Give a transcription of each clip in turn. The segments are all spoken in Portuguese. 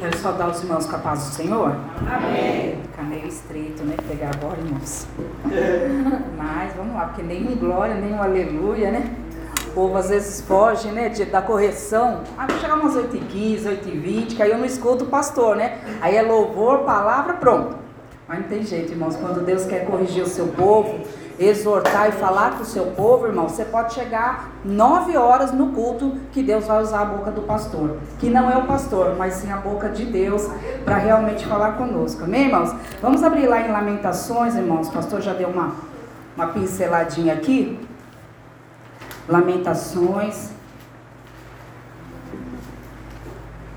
Quero saudar os irmãos com a paz do Senhor. Amém. Fica meio estreito, né? Pegar agora, irmãos. Mas vamos lá, porque nem um glória, nem um aleluia, né? O povo às vezes foge, né? De, da correção. Ah, vou chegar umas 8h15, 8h20, que aí eu não escuto o pastor, né? Aí é louvor, palavra, pronto. Mas não tem jeito, irmãos. Quando Deus quer corrigir o seu povo, exortar e falar com o seu povo, irmão, você pode chegar nove horas no culto que Deus vai usar a boca do pastor. Que não é o pastor, mas sim a boca de Deus para realmente falar conosco. Amém, irmãos? Vamos abrir lá em Lamentações, irmãos. O pastor já deu uma, uma pinceladinha aqui. Lamentações.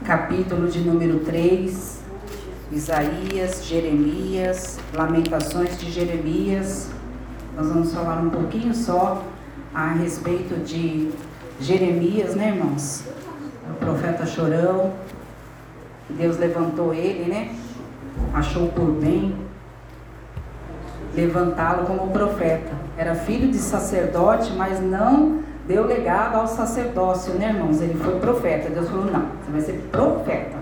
Capítulo de número 3. Isaías, Jeremias, Lamentações de Jeremias. Nós vamos falar um pouquinho só a respeito de Jeremias, né, irmãos? O profeta chorão. Deus levantou ele, né? Achou por bem levantá-lo como profeta. Era filho de sacerdote, mas não deu legado ao sacerdócio, né, irmãos? Ele foi profeta. Deus falou: não, você vai ser profeta.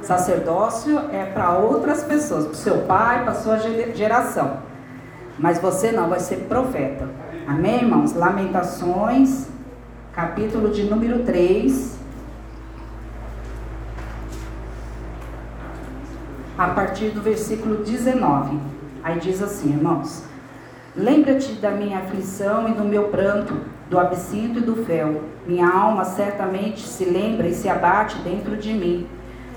Sacerdócio é para outras pessoas, para o seu pai, para a sua geração. Mas você não, vai ser profeta. Amém, irmãos? Lamentações, capítulo de número 3. A partir do versículo 19. Aí diz assim, irmãos: Lembra-te da minha aflição e do meu pranto, do absinto e do fel. Minha alma certamente se lembra e se abate dentro de mim.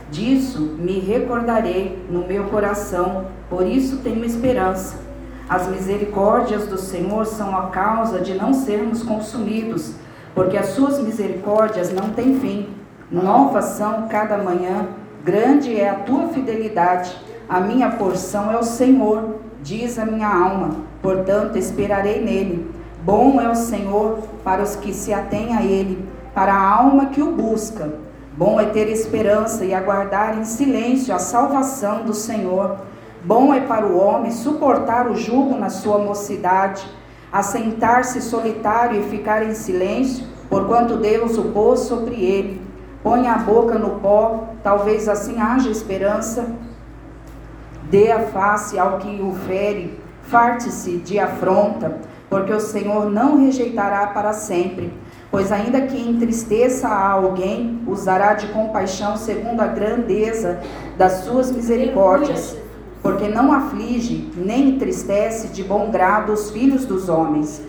Disso me recordarei no meu coração, por isso tenho esperança. As misericórdias do Senhor são a causa de não sermos consumidos, porque as suas misericórdias não têm fim. Novas são cada manhã, grande é a tua fidelidade. A minha porção é o Senhor, diz a minha alma, portanto esperarei nele. Bom é o Senhor para os que se atêm a ele, para a alma que o busca. Bom é ter esperança e aguardar em silêncio a salvação do Senhor. Bom é para o homem suportar o jugo na sua mocidade, assentar-se solitário e ficar em silêncio, porquanto Deus o pôs sobre ele. Põe a boca no pó, talvez assim haja esperança. Dê a face ao que o fere, farte-se de afronta, porque o Senhor não rejeitará para sempre Pois ainda que entristeça a alguém, usará de compaixão segundo a grandeza das suas misericórdias, porque não aflige nem entristece de bom grado os filhos dos homens.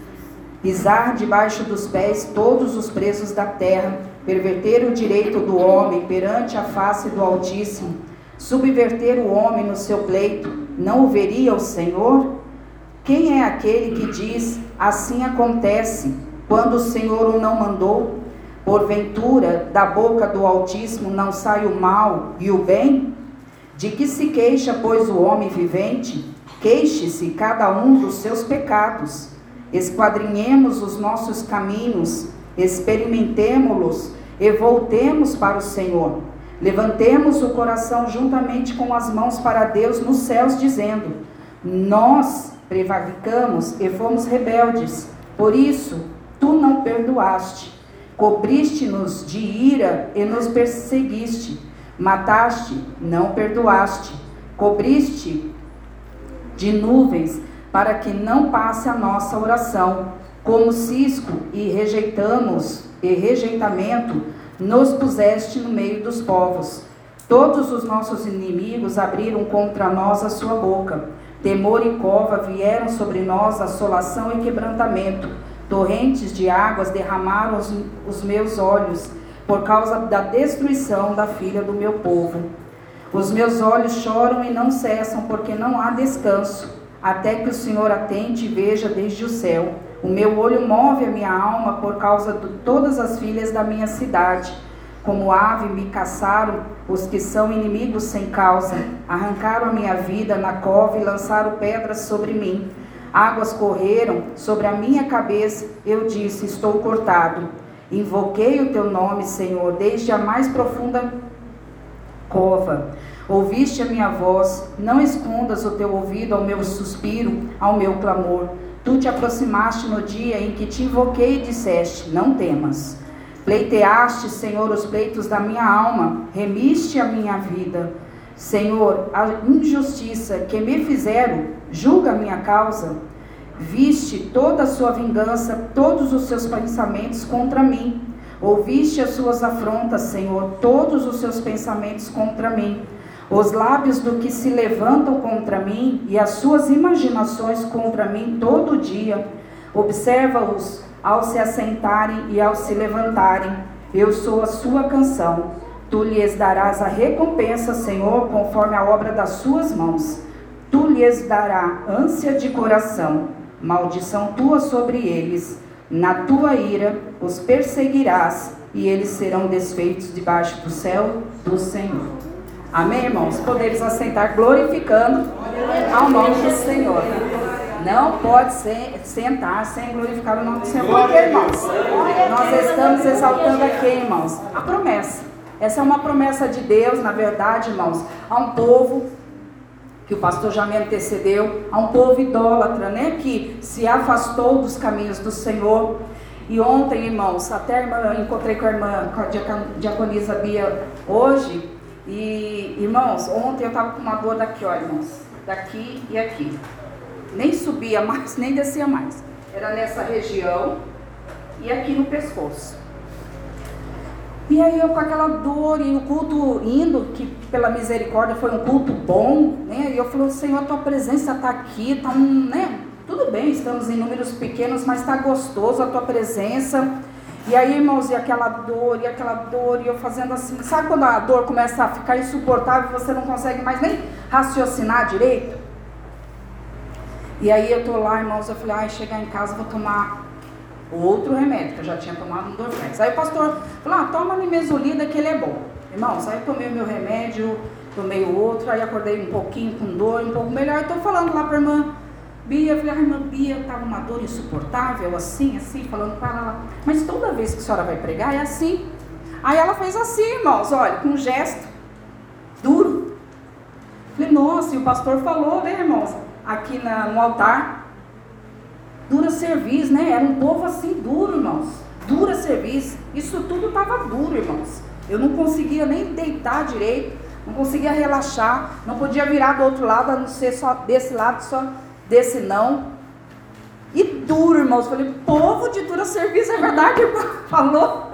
Pisar debaixo dos pés todos os presos da terra, perverter o direito do homem perante a face do Altíssimo, subverter o homem no seu pleito, não o veria o Senhor? Quem é aquele que diz, assim acontece? Quando o Senhor o não mandou, porventura da boca do Altíssimo não sai o mal e o bem? De que se queixa, pois, o homem vivente? Queixe-se cada um dos seus pecados. Esquadrinhemos os nossos caminhos, experimentemo-los e voltemos para o Senhor. Levantemos o coração juntamente com as mãos para Deus nos céus, dizendo: Nós prevaricamos e fomos rebeldes. Por isso, tu não perdoaste. Cobriste-nos de ira e nos perseguiste. Mataste, não perdoaste. Cobriste de nuvens para que não passe a nossa oração. Como cisco e rejeitamos e rejeitamento, nos puseste no meio dos povos. Todos os nossos inimigos abriram contra nós a sua boca. Temor e cova vieram sobre nós, assolação e quebrantamento. Torrentes de águas derramaram os, os meus olhos por causa da destruição da filha do meu povo. Os meus olhos choram e não cessam, porque não há descanso, até que o Senhor atente e veja desde o céu. O meu olho move a minha alma por causa de todas as filhas da minha cidade. Como ave me caçaram os que são inimigos sem causa, arrancaram a minha vida na cova e lançaram pedras sobre mim. Águas correram sobre a minha cabeça, eu disse: Estou cortado. Invoquei o teu nome, Senhor, desde a mais profunda cova. Ouviste a minha voz, não escondas o teu ouvido ao meu suspiro, ao meu clamor. Tu te aproximaste no dia em que te invoquei e disseste: Não temas. Pleiteaste, Senhor, os pleitos da minha alma, remiste a minha vida. Senhor, a injustiça que me fizeram, julga a minha causa. Viste toda a sua vingança, todos os seus pensamentos contra mim. Ouviste as suas afrontas, Senhor, todos os seus pensamentos contra mim. Os lábios do que se levantam contra mim e as suas imaginações contra mim todo dia. Observa-os ao se assentarem e ao se levantarem. Eu sou a sua canção. Tu lhes darás a recompensa, Senhor, conforme a obra das suas mãos. Tu lhes dará ânsia de coração, maldição tua sobre eles. Na tua ira os perseguirás, e eles serão desfeitos debaixo do céu do Senhor. Amém, irmãos? Podemos assentar glorificando ao nome do Senhor. Não pode ser, sentar sem glorificar o nome do Senhor. Por quê, irmãos? Nós estamos exaltando aqui, irmãos, a promessa. Essa é uma promessa de Deus, na verdade, irmãos, a um povo que o pastor já me antecedeu, a um povo idólatra, né, que se afastou dos caminhos do Senhor. E ontem, irmãos, até irmã, encontrei com a irmã, com a diaconisa Bia hoje, e irmãos, ontem eu estava com uma dor daqui, ó, irmãos, daqui e aqui nem subia mais, nem descia mais. Era nessa região e aqui no pescoço. E aí eu com aquela dor e o culto indo, que pela misericórdia foi um culto bom, né? E eu falei, Senhor, a tua presença está aqui, está um, né? Tudo bem, estamos em números pequenos, mas está gostoso a tua presença. E aí, irmãos, e aquela dor, e aquela dor, e eu fazendo assim, sabe quando a dor começa a ficar insuportável e você não consegue mais nem raciocinar direito? E aí eu tô lá, irmãos, eu falei, ai, chegar em casa vou tomar outro remédio, que eu já tinha tomado um Dorflex. Aí o pastor falou, ah, toma nimesulida que ele é bom. Irmãos, aí eu tomei o meu remédio, tomei o outro, aí acordei um pouquinho com dor, um pouco melhor. Estou falando lá para a irmã Bia, eu falei, ah, irmã Bia, estava uma dor insuportável, assim, assim, falando para ela. Mas toda vez que a senhora vai pregar é assim. Aí ela fez assim, irmãos, olha, com um gesto duro. Falei, nossa, e o pastor falou, né, irmãos? aqui na, no altar. Dura serviço, né? Era um povo assim duro, irmãos. Dura serviço. Isso tudo estava duro, irmãos. Eu não conseguia nem deitar direito, não conseguia relaxar, não podia virar do outro lado, a não ser só desse lado, só desse não. E duro, irmãos. Falei, povo de dura serviço, é verdade, irmão? Falou?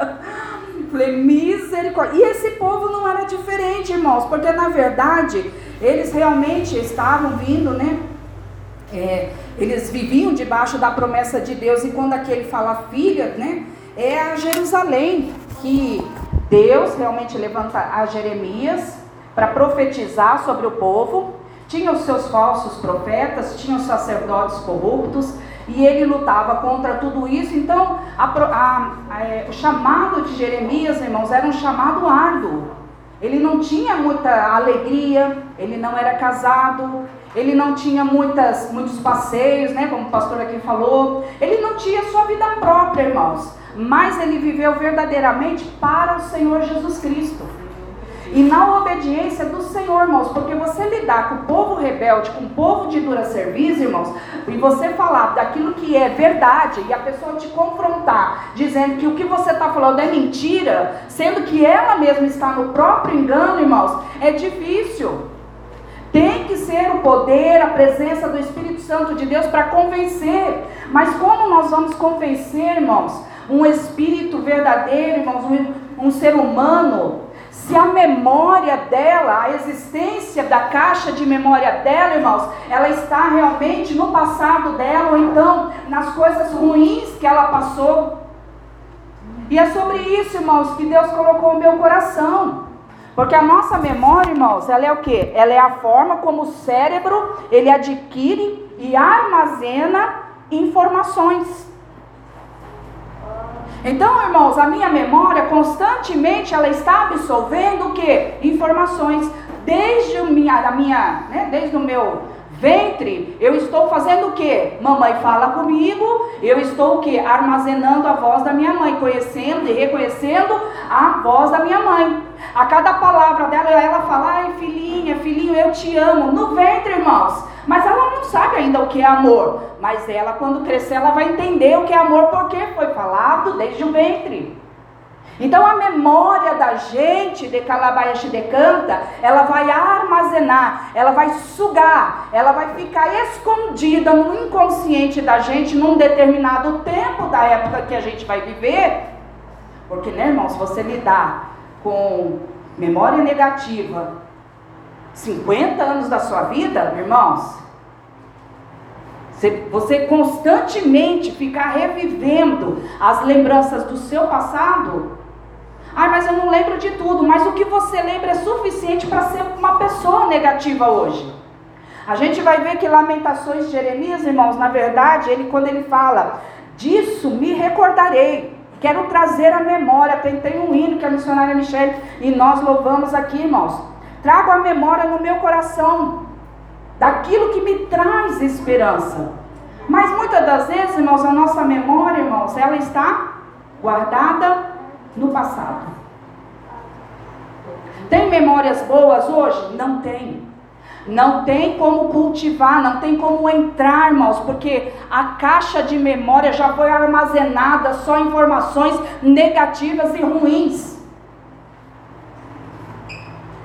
Falei, misericórdia. E esse povo não era diferente, irmãos, porque na verdade eles realmente estavam vindo, né? É, eles viviam debaixo da promessa de Deus e quando aqui ele fala filha, né, é a Jerusalém que Deus realmente levanta a Jeremias para profetizar sobre o povo. Tinha os seus falsos profetas, tinha os sacerdotes corruptos e ele lutava contra tudo isso. Então, a, a, a, é, o chamado de Jeremias, irmãos, era um chamado árduo. Ele não tinha muita alegria, ele não era casado, ele não tinha muitas, muitos passeios, né, como o pastor aqui falou. Ele não tinha sua vida própria, irmãos. Mas ele viveu verdadeiramente para o Senhor Jesus Cristo. E na obediência do Senhor, irmãos, porque você lidar com o povo rebelde, com o povo de dura serviço, irmãos, e você falar daquilo que é verdade e a pessoa te confrontar, dizendo que o que você está falando é mentira, sendo que ela mesma está no próprio engano, irmãos, é difícil. Tem que ser o poder, a presença do Espírito Santo de Deus para convencer. Mas como nós vamos convencer, irmãos, um espírito verdadeiro, irmãos, um, um ser humano, se a memória dela, a existência da caixa de memória dela, irmãos, ela está realmente no passado dela, ou então nas coisas ruins que ela passou. E é sobre isso, irmãos, que Deus colocou o meu coração. Porque a nossa memória, irmãos, ela é o que? Ela é a forma como o cérebro ele adquire e armazena informações. Então, irmãos, a minha memória constantemente ela está absorvendo o que? Informações desde a minha, a minha né, desde o meu ventre, eu estou fazendo o que? Mamãe fala comigo, eu estou o que? Armazenando a voz da minha mãe, conhecendo e reconhecendo a voz da minha mãe. A cada palavra dela, ela fala, ai filhinha, filhinho, eu te amo. No ventre, irmãos. Mas ela não sabe ainda o que é amor. Mas ela, quando crescer, ela vai entender o que é amor, porque foi falado desde o ventre. Então a memória da gente de Calabaiaxi de Canta, ela vai armazenar, ela vai sugar, ela vai ficar escondida no inconsciente da gente num determinado tempo da época que a gente vai viver. Porque, né, irmão, se você lidar com memória negativa 50 anos da sua vida, irmãos, você constantemente ficar revivendo as lembranças do seu passado, ah, mas eu não lembro de tudo. Mas o que você lembra é suficiente para ser uma pessoa negativa hoje. A gente vai ver que Lamentações de Jeremias, irmãos, na verdade, ele quando ele fala, disso me recordarei. Quero trazer a memória. Tem, tem um hino que a missionária Michelle e nós louvamos aqui, irmãos. Trago a memória no meu coração daquilo que me traz esperança. Mas muitas das vezes, irmãos, a nossa memória, irmãos, ela está guardada no passado. Tem memórias boas hoje? Não tem. Não tem como cultivar, não tem como entrar, irmãos, porque a caixa de memória já foi armazenada só informações negativas e ruins.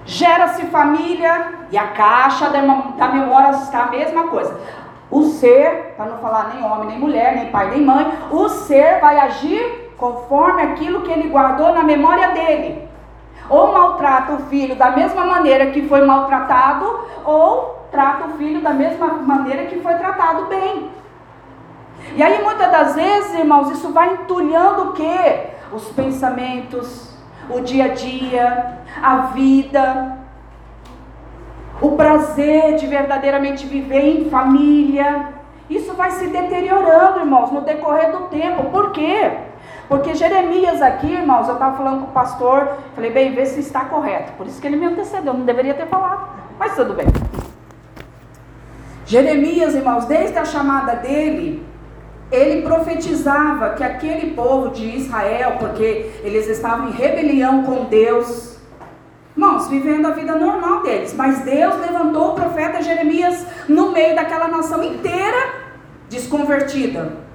Gera-se família e a caixa da memória está a mesma coisa. O ser, para não falar nem homem, nem mulher, nem pai, nem mãe, o ser vai agir conforme aquilo que ele guardou na memória dele. Ou maltrata o filho da mesma maneira que foi maltratado, ou trata o filho da mesma maneira que foi tratado bem. E aí muitas das vezes, irmãos, isso vai entulhando o quê? Os pensamentos, o dia a dia, a vida, o prazer de verdadeiramente viver em família. Isso vai se deteriorando, irmãos, no decorrer do tempo. Por quê? Porque Jeremias aqui, irmãos, eu estava falando com o pastor, falei, bem, vê se está correto. Por isso que ele me antecedeu, não deveria ter falado, mas tudo bem. Jeremias, irmãos, desde a chamada dele, ele profetizava que aquele povo de Israel, porque eles estavam em rebelião com Deus, irmãos, vivendo a vida normal deles, mas Deus levantou o profeta Jeremias no meio daquela nação inteira desconvertida.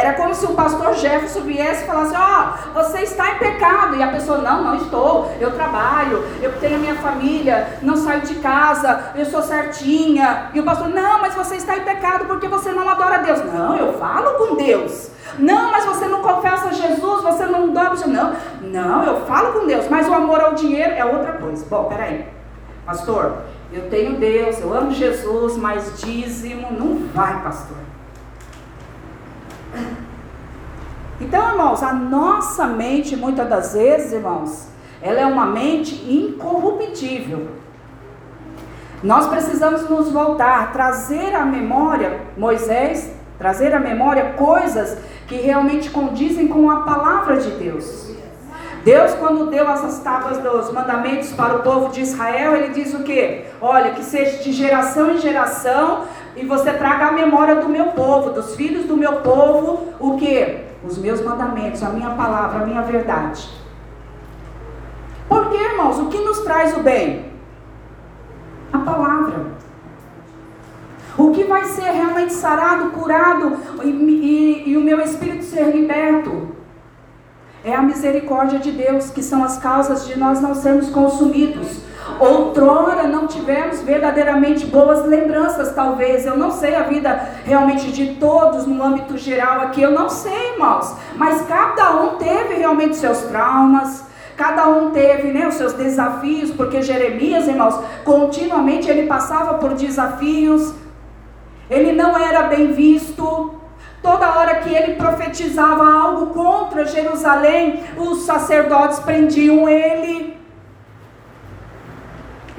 Era como se o pastor Jefferson viesse e falasse: Ó, oh, você está em pecado. E a pessoa: Não, não estou. Eu trabalho, eu tenho minha família, não saio de casa, eu sou certinha. E o pastor: Não, mas você está em pecado porque você não adora a Deus. Não, eu falo com Deus. Não, mas você não confessa Jesus, você não dobra. Não, não, eu falo com Deus, mas o amor ao dinheiro é outra coisa. Bom, peraí, pastor, eu tenho Deus, eu amo Jesus, mas dízimo não vai, pastor. Então, irmãos, a nossa mente, muitas das vezes, irmãos, ela é uma mente incorruptível. Nós precisamos nos voltar, trazer à memória, Moisés, trazer à memória coisas que realmente condizem com a palavra de Deus. Deus, quando deu as tábuas dos mandamentos para o povo de Israel, ele diz o que? Olha, que seja de geração em geração e você traga a memória do meu povo, dos filhos do meu povo, o que? Os meus mandamentos, a minha palavra, a minha verdade. Porque, irmãos, o que nos traz o bem? A palavra. O que vai ser realmente sarado, curado e, e, e o meu espírito ser liberto? É a misericórdia de Deus, que são as causas de nós não sermos consumidos Outrora não tivemos verdadeiramente boas lembranças, talvez. Eu não sei a vida realmente de todos no âmbito geral aqui, eu não sei, irmãos. Mas cada um teve realmente seus traumas, cada um teve né, os seus desafios, porque Jeremias, irmãos, continuamente ele passava por desafios, ele não era bem visto. Toda hora que ele profetizava algo contra Jerusalém, os sacerdotes prendiam ele.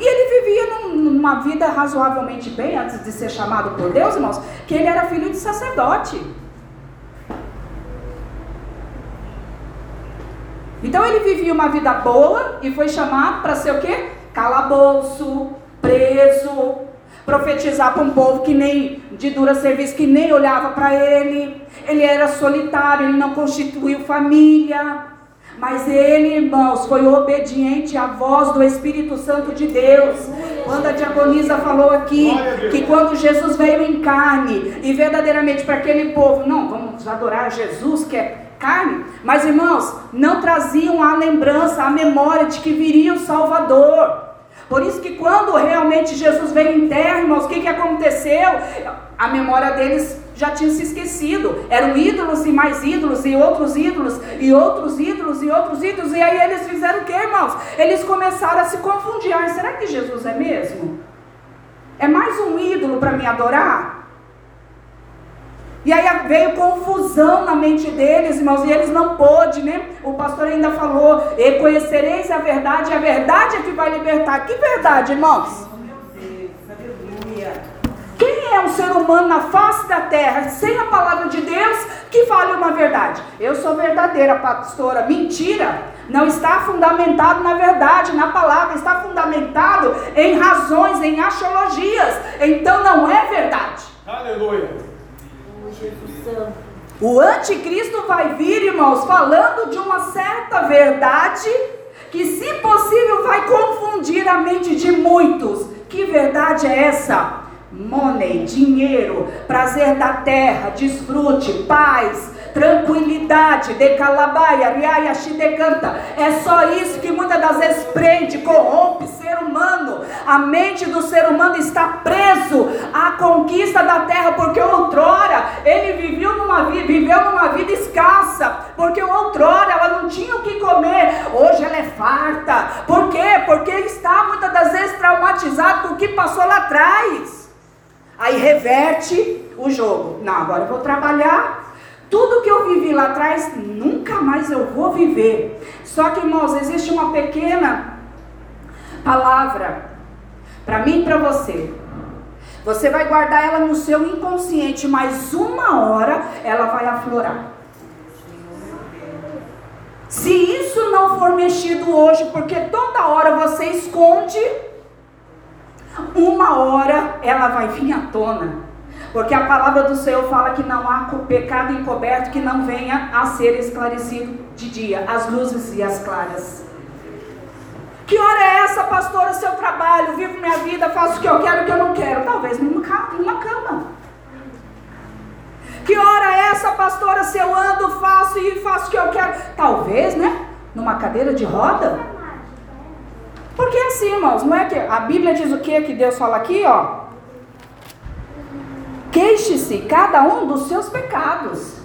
E ele vivia numa vida razoavelmente bem antes de ser chamado por Deus, irmãos, que ele era filho de sacerdote. Então ele vivia uma vida boa e foi chamado para ser o quê? Calabouço, preso, profetizar para um povo que nem de dura serviço, que nem olhava para ele. Ele era solitário, ele não constituiu família. Mas ele, irmãos, foi obediente à voz do Espírito Santo de Deus. Quando a diaconisa falou aqui que quando Jesus veio em carne e verdadeiramente para aquele povo, não, vamos adorar Jesus que é carne, mas irmãos, não traziam a lembrança, a memória de que viria o Salvador. Por isso que quando realmente Jesus veio em terra, irmãos, o que, que aconteceu? A memória deles já tinha se esquecido. Eram ídolos e mais ídolos, e outros ídolos, e outros ídolos, e outros ídolos. E aí eles fizeram o que, irmãos? Eles começaram a se confundir. Será que Jesus é mesmo? É mais um ídolo para me adorar? E aí veio confusão na mente deles, irmãos, e eles não pôde, né? O pastor ainda falou: e conhecereis a verdade, e a verdade é que vai libertar. Que verdade, irmãos? Quem é um ser humano na face da terra, sem a palavra de Deus, que fale uma verdade? Eu sou verdadeira, pastora. Mentira! Não está fundamentado na verdade, na palavra, está fundamentado em razões, em axiologias. Então não é verdade. Aleluia. O anticristo vai vir, irmãos, falando de uma certa verdade que, se possível, vai confundir a mente de muitos. Que verdade é essa? Money, dinheiro, prazer da terra, desfrute, paz, tranquilidade, decalabaia, riaia, decanta. É só isso que muitas das vezes prende, corrompe ser humano. A mente do ser humano está preso à conquista da terra, porque outrora ele viveu numa vida, viveu numa vida escassa, porque outrora ela não tinha o que comer, hoje ela é farta. Por quê? Porque está muitas das vezes traumatizado com o que passou lá atrás. Aí reverte o jogo. Não, agora eu vou trabalhar tudo que eu vivi lá atrás, nunca mais eu vou viver. Só que, irmãos, existe uma pequena palavra para mim e para você. Você vai guardar ela no seu inconsciente, mas uma hora ela vai aflorar. Se isso não for mexido hoje, porque toda hora você esconde, uma hora ela vai vir à tona. Porque a palavra do Senhor fala que não há pecado encoberto que não venha a ser esclarecido de dia, as luzes e as claras. Que hora é essa, pastora? Seu trabalho, vivo minha vida, faço o que eu quero e o que eu não quero. Talvez numa cama. Que hora é essa, pastora? Se eu ando, faço e faço o que eu quero. Talvez, né? Numa cadeira de roda. Porque assim, irmãos, não é que a Bíblia diz o que que Deus fala aqui, ó? Queixe-se cada um dos seus pecados.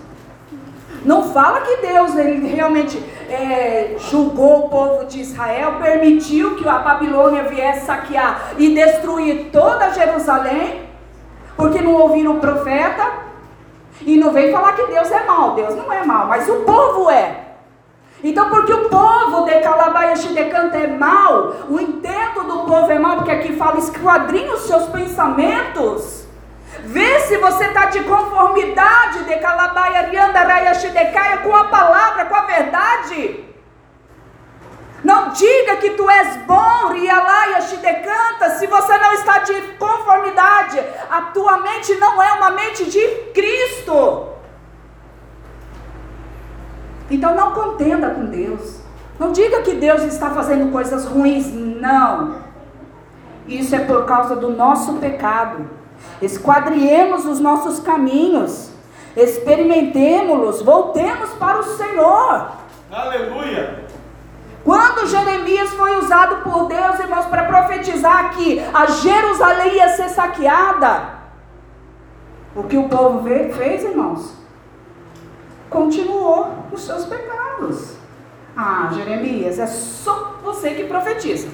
Não fala que Deus ele realmente é, julgou o povo de Israel, permitiu que a Babilônia viesse saquear e destruir toda Jerusalém, porque não ouviram o profeta. E não vem falar que Deus é mau. Deus não é mau, mas o povo é. Então, porque o povo de Calabaia Xidecanta é mau, o intento do povo é mau, porque aqui fala esquadrinha os seus pensamentos. Vê se você está de conformidade de Calabaia Riandaraia Shidecaia com a palavra, com a verdade. Não diga que tu és bom, Rialaia Shidecanta, se você não está de conformidade. A tua mente não é uma mente de Cristo. Então não contenda com Deus. Não diga que Deus está fazendo coisas ruins. Não. Isso é por causa do nosso pecado. Esquadriemos os nossos caminhos, experimentemos-los, voltemos para o Senhor. Aleluia! Quando Jeremias foi usado por Deus, irmãos, para profetizar que a Jerusalém ia ser saqueada, o que o povo fez, irmãos? Continuou os seus pecados. Ah, Jeremias, é só você que profetiza.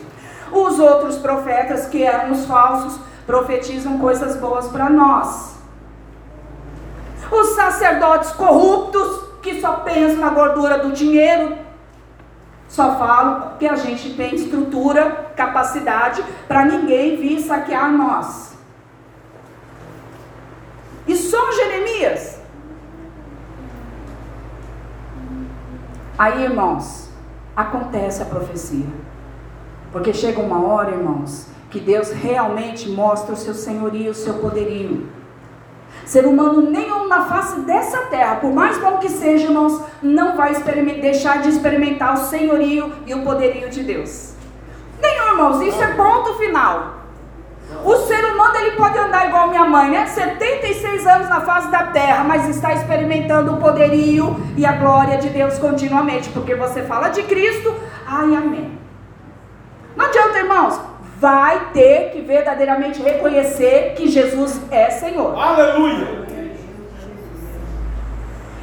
Os outros profetas, que eram os falsos, profetizam coisas boas para nós. Os sacerdotes corruptos, que só pensam na gordura do dinheiro, só falam que a gente tem estrutura, capacidade para ninguém vir saquear nós. E só Jeremias. Aí, irmãos, acontece a profecia. Porque chega uma hora, irmãos, que Deus realmente mostra o seu senhorio, o seu poderio. Ser humano nenhum na face dessa terra, por mais bom que seja, irmãos, não vai deixar de experimentar o senhorio e o poderio de Deus. Nenhum, irmãos, isso é ponto final. O ser humano ele pode andar igual minha mãe, né? 76 anos na face da terra, mas está experimentando o poderio e a glória de Deus continuamente, porque você fala de Cristo, ai amém. Não adianta, irmãos, vai ter que verdadeiramente reconhecer que Jesus é Senhor. Aleluia!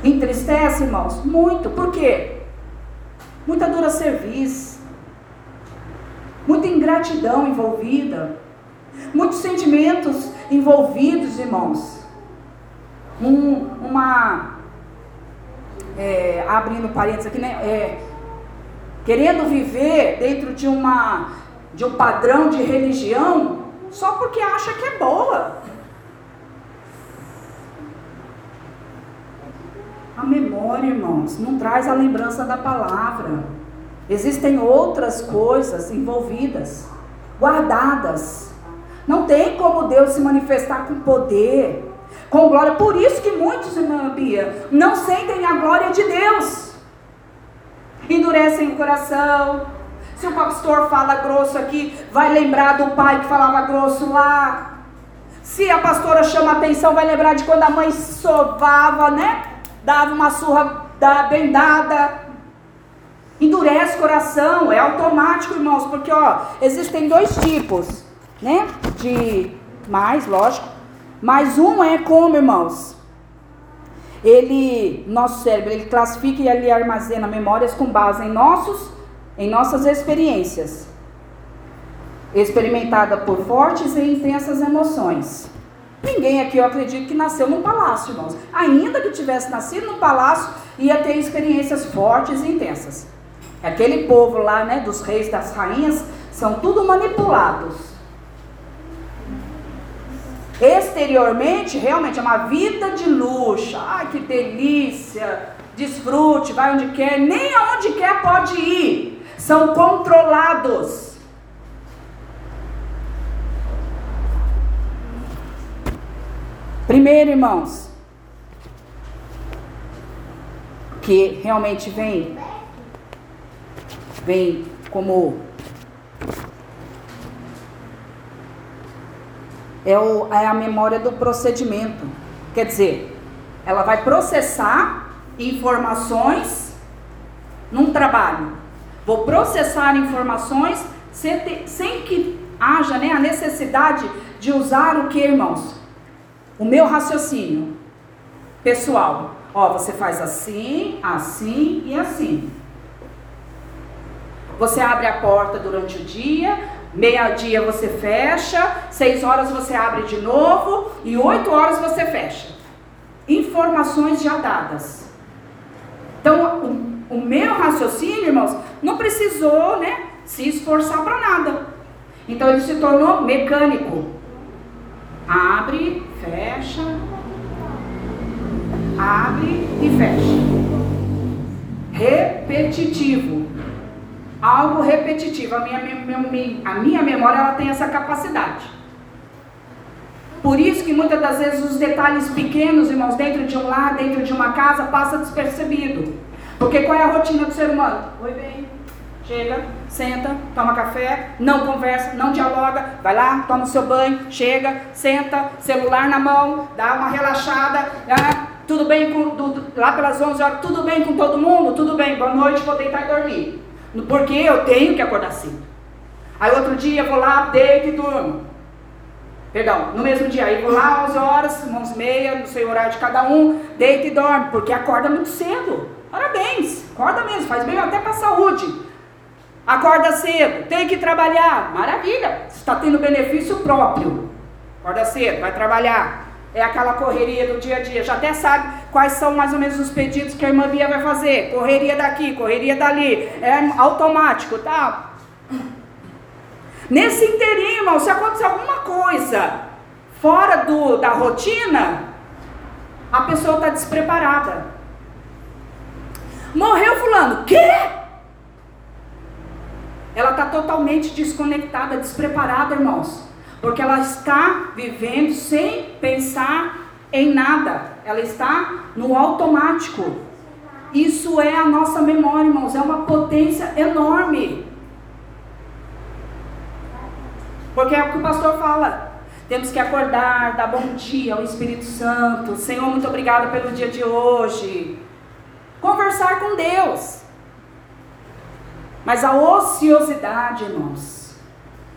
Entristece, irmãos, muito, por quê? Muita dura serviço, muita ingratidão envolvida muitos sentimentos envolvidos, irmãos. Um, uma. É, abrindo parênteses aqui, né? É, querendo viver dentro de, uma, de um padrão de religião só porque acha que é boa. A memória, irmãos, não traz a lembrança da palavra. Existem outras coisas envolvidas, guardadas. Não tem como Deus se manifestar com poder, com glória. Por isso que muitos, irmã Bia, não sentem a glória de Deus. Endurecem o coração. Se o pastor fala grosso aqui, vai lembrar do pai que falava grosso lá. Se a pastora chama atenção, vai lembrar de quando a mãe sovava, né? Dava uma surra da bem dada. Endurece o coração, é automático, irmãos, porque ó, existem dois tipos né? De mais, lógico. Mas um é como, irmãos? Ele, nosso cérebro, ele classifica e ele armazena memórias com base em nossos, em nossas experiências, experimentada por fortes e intensas emoções. Ninguém aqui, eu acredito, que nasceu num palácio, irmãos. Ainda que tivesse nascido num palácio, ia ter experiências fortes e intensas. Aquele povo lá, né, dos reis, das rainhas, são tudo manipulados Exteriormente, realmente é uma vida de luxo. Ai, que delícia! Desfrute, vai onde quer, nem aonde quer pode ir. São controlados. Primeiro, irmãos, que realmente vem, vem como é, o, é a memória do procedimento. Quer dizer, ela vai processar informações num trabalho. Vou processar informações sem, sem que haja né, a necessidade de usar o que, irmãos? O meu raciocínio pessoal. Ó, você faz assim, assim e assim. Você abre a porta durante o dia, Meia-dia você fecha, seis horas você abre de novo e oito horas você fecha. Informações já dadas. Então, o, meu raciocínio, irmãos, não precisou, né, se esforçar para nada. Então, ele se tornou mecânico. Abre, fecha, abre e fecha. Repetitivo algo repetitivo. A minha, a minha memória ela tem essa capacidade. Por isso que muitas das vezes os detalhes pequenos, irmãos, dentro de um lar, dentro de uma casa, passa despercebido. Porque qual é a rotina do ser humano? Oi, bem. Chega, senta, toma café, não conversa, não dialoga, vai lá, toma o seu banho, chega, senta, celular na mão, dá uma relaxada, ah, tudo bem com, do, lá pelas 11 horas, tudo bem com todo mundo? Tudo bem, boa noite, vou deitar e dormir. Porque eu tenho que acordar cedo. Aí outro dia vou lá, deito e durmo. Perdão, no mesmo dia, aí vou lá 11 horas, 11 e meia, não sei o horário de cada um, deito e dorme, porque acorda muito cedo. Parabéns, acorda mesmo, faz bem até para a saúde. Acorda cedo, tem que trabalhar, maravilha, está tendo benefício próprio. Acorda cedo, vai trabalhar. É aquela correria do dia a dia. Já até sabe quais são mais ou menos os pedidos que a irmã Bia vai fazer. Correria daqui, correria dali. É automático, tá? Nesse inteirinho, irmão, se acontecer alguma coisa fora do, da rotina, a pessoa está despreparada. Morreu fulano. Quê? Ela está totalmente desconectada, despreparada, irmãos. Porque ela está vivendo sem pensar em nada. Ela está no automático. Isso é a nossa memória, irmãos. É uma potência enorme. Porque é o que o pastor fala. Temos que acordar, dar bom dia ao Espírito Santo. Senhor, muito obrigado pelo dia de hoje. Conversar com Deus. Mas a ociosidade, irmãos,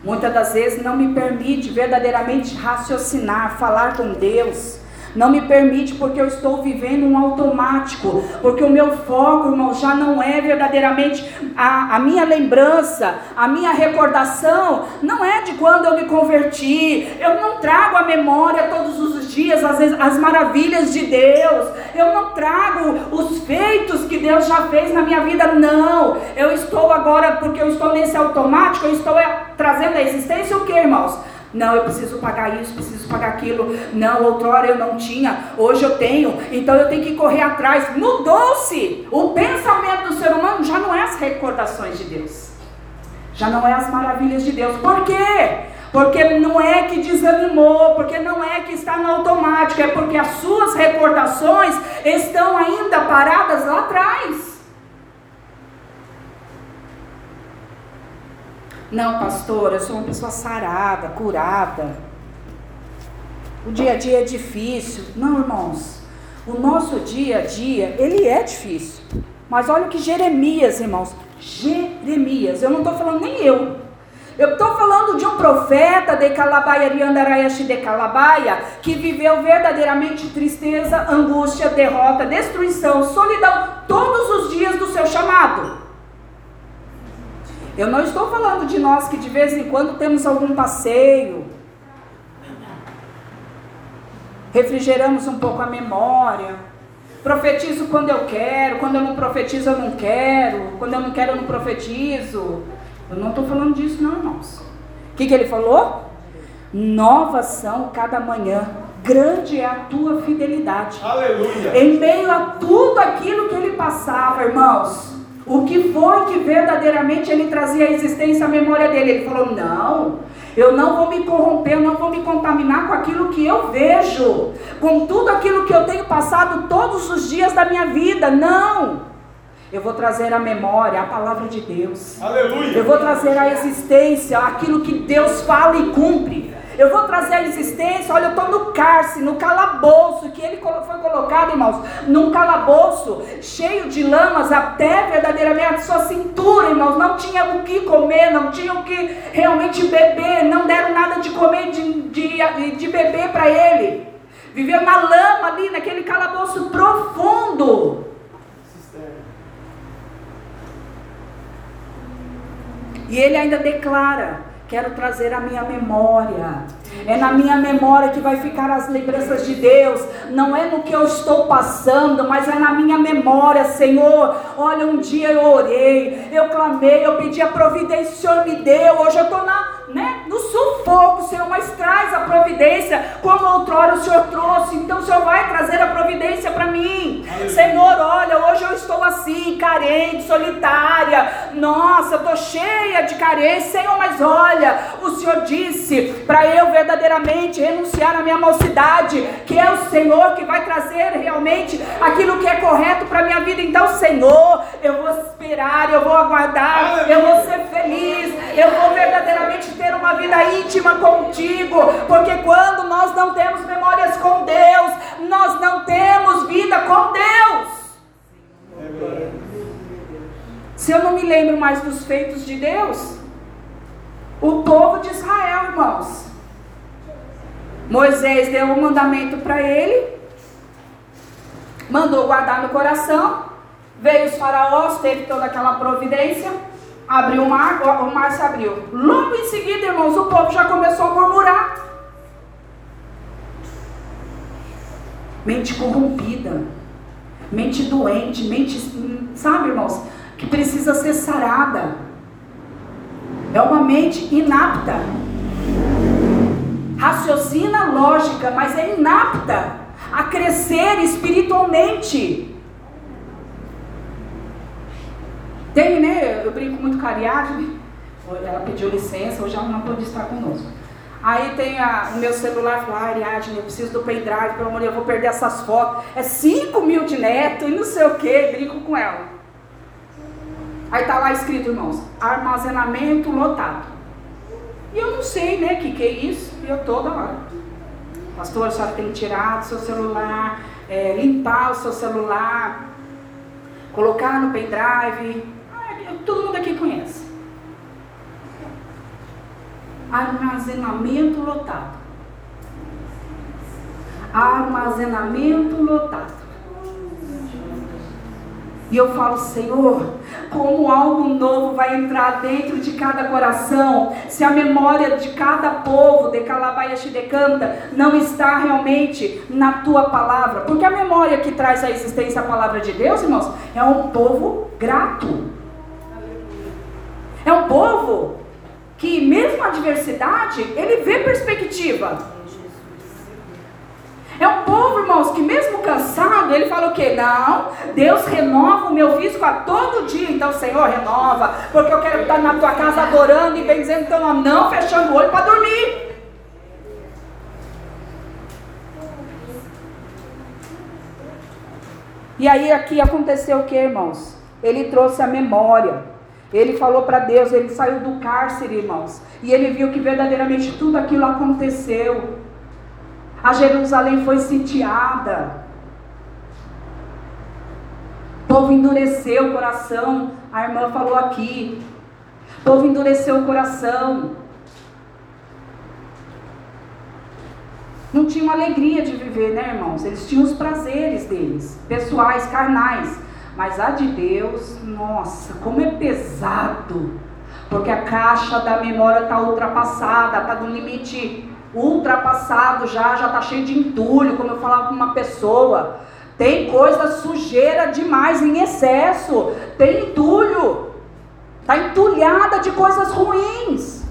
muitas das vezes não me permite verdadeiramente raciocinar, falar com Deus não me permite porque eu estou vivendo um automático, porque o meu foco, irmão, já não é verdadeiramente a, a minha lembrança, a minha recordação, não é de quando eu me converti. Eu não trago a memória todos os dias as, as maravilhas de Deus. Eu não trago os feitos que Deus já fez na minha vida, não. Eu estou agora, porque eu estou nesse automático, eu estou é, trazendo a existência o que, irmãos? Não, eu preciso pagar isso, preciso pagar aquilo. Não, outrora eu não tinha, hoje eu tenho, então eu tenho que correr atrás. Mudou-se. O pensamento do ser humano já não é as recordações de Deus, já não é as maravilhas de Deus. Por quê? Porque não é que desanimou, porque não é que está no automático, é porque as suas recordações estão ainda paradas lá atrás. Não, pastor, eu sou uma pessoa sarada, curada. O dia a dia é difícil. Não, irmãos. O nosso dia a dia, ele é difícil. Mas olha o que Jeremias, irmãos. Jeremias, eu não estou falando nem eu. Eu estou falando de um profeta de Calabaia, Riandarayashi de Calabaia, que viveu verdadeiramente tristeza, angústia, derrota, destruição, solidão, todos os dias do seu chamado. Eu não estou falando de nós que de vez em quando temos algum passeio, refrigeramos um pouco a memória, profetizo quando eu quero, quando eu não profetizo eu não quero, quando eu não quero eu não profetizo. Eu não estou falando disso, não, irmãos. O que, que ele falou? Novas são cada manhã, grande é a tua fidelidade. Aleluia. Em meio a tudo aquilo que ele passava, irmãos, o que foi que verdadeiramente ele trazia à existência a memória dele? Ele falou: Não, eu não vou me corromper, eu não vou me contaminar com aquilo que eu vejo, com tudo aquilo que eu tenho passado todos os dias da minha vida. Não! Eu vou trazer a memória, a palavra de Deus. Aleluia. Eu vou trazer a existência, aquilo que Deus fala e cumpre. Eu vou trazer a existência. Olha, eu estou no cárcere, no calabouço, que ele foi colocado, irmãos, num calabouço cheio de lamas até verdadeiramente sua cintura, irmãos. Não tinha o que comer, não tinha o que realmente beber, não deram nada de comer, de, de, de beber para ele. Viveu na lama ali, naquele calabouço profundo. E ele ainda declara Quero trazer a minha memória. É na minha memória que vai ficar as lembranças de Deus. Não é no que eu estou passando, mas é na minha memória, Senhor. Olha, um dia eu orei, eu clamei, eu pedi a providência, o Senhor me deu. Hoje eu estou na né, no sufoco, Senhor, mas traz a providência como outrora o Senhor trouxe. Então o Senhor vai trazer a providência para mim. Aleluia. Senhor, olha, hoje eu estou assim, carente, solitária. Nossa, eu estou cheia de carência, Senhor, mas olha, o Senhor disse para eu verdadeiramente renunciar à minha mocidade, que é o Senhor que vai trazer realmente aquilo que é correto para minha vida. Então, Senhor, eu vou esperar, eu vou aguardar, Aleluia. eu vou ser feliz, eu vou verdadeiramente ter uma vida íntima contigo, porque quando nós não temos memórias com Deus, nós não temos vida com Deus. Se eu não me lembro mais dos feitos de Deus, o povo de Israel, irmãos, Moisés deu um mandamento para ele, mandou guardar no coração, veio os faraós, teve toda aquela providência abriu o mar, o mar se abriu. Logo em seguida, irmãos, o povo já começou a murmurar. Mente corrompida, mente doente, mente, sabe, irmãos, que precisa ser sarada. É uma mente inapta. Raciocina lógica, mas é inapta a crescer espiritualmente. Tem, né? Eu brinco muito com a Ariadne. Ela pediu licença, hoje ela não pode estar conosco. Aí tem a, o meu celular, fala, ah, Ariadne, eu preciso do pendrive, pelo amor de Deus, eu vou perder essas fotos. É 5 mil de neto e não sei o que, brinco com ela. Aí tá lá escrito, irmãos, armazenamento lotado. E eu não sei, né, que que é isso, e eu toda hora. Pastor, a senhora tem que tirar do seu celular, é, limpar o seu celular, colocar no pendrive. Todo mundo aqui conhece. Armazenamento lotado. Armazenamento lotado. E eu falo, Senhor, como algo novo vai entrar dentro de cada coração, se a memória de cada povo, de Calabaias de canta, não está realmente na tua palavra. Porque a memória que traz à existência a palavra de Deus, irmãos, é um povo grato. É um povo que, mesmo adversidade, ele vê perspectiva. É um povo, irmãos, que mesmo cansado, ele fala o quê? Não, Deus renova o meu físico a todo dia. Então, Senhor, renova, porque eu quero estar na tua casa adorando e bendizendo. Então, não fechando o olho para dormir. E aí aqui aconteceu o que, irmãos? Ele trouxe a memória. Ele falou para Deus, ele saiu do cárcere, irmãos. E ele viu que verdadeiramente tudo aquilo aconteceu. A Jerusalém foi sitiada. O povo endureceu o coração. A irmã falou aqui. O povo endureceu o coração. Não tinham alegria de viver, né, irmãos? Eles tinham os prazeres deles, pessoais, carnais. Mas a de Deus, nossa, como é pesado. Porque a caixa da memória está ultrapassada, está no limite ultrapassado já, já está cheio de entulho, como eu falava com uma pessoa. Tem coisa sujeira demais, em excesso. Tem entulho. Está entulhada de coisas ruins.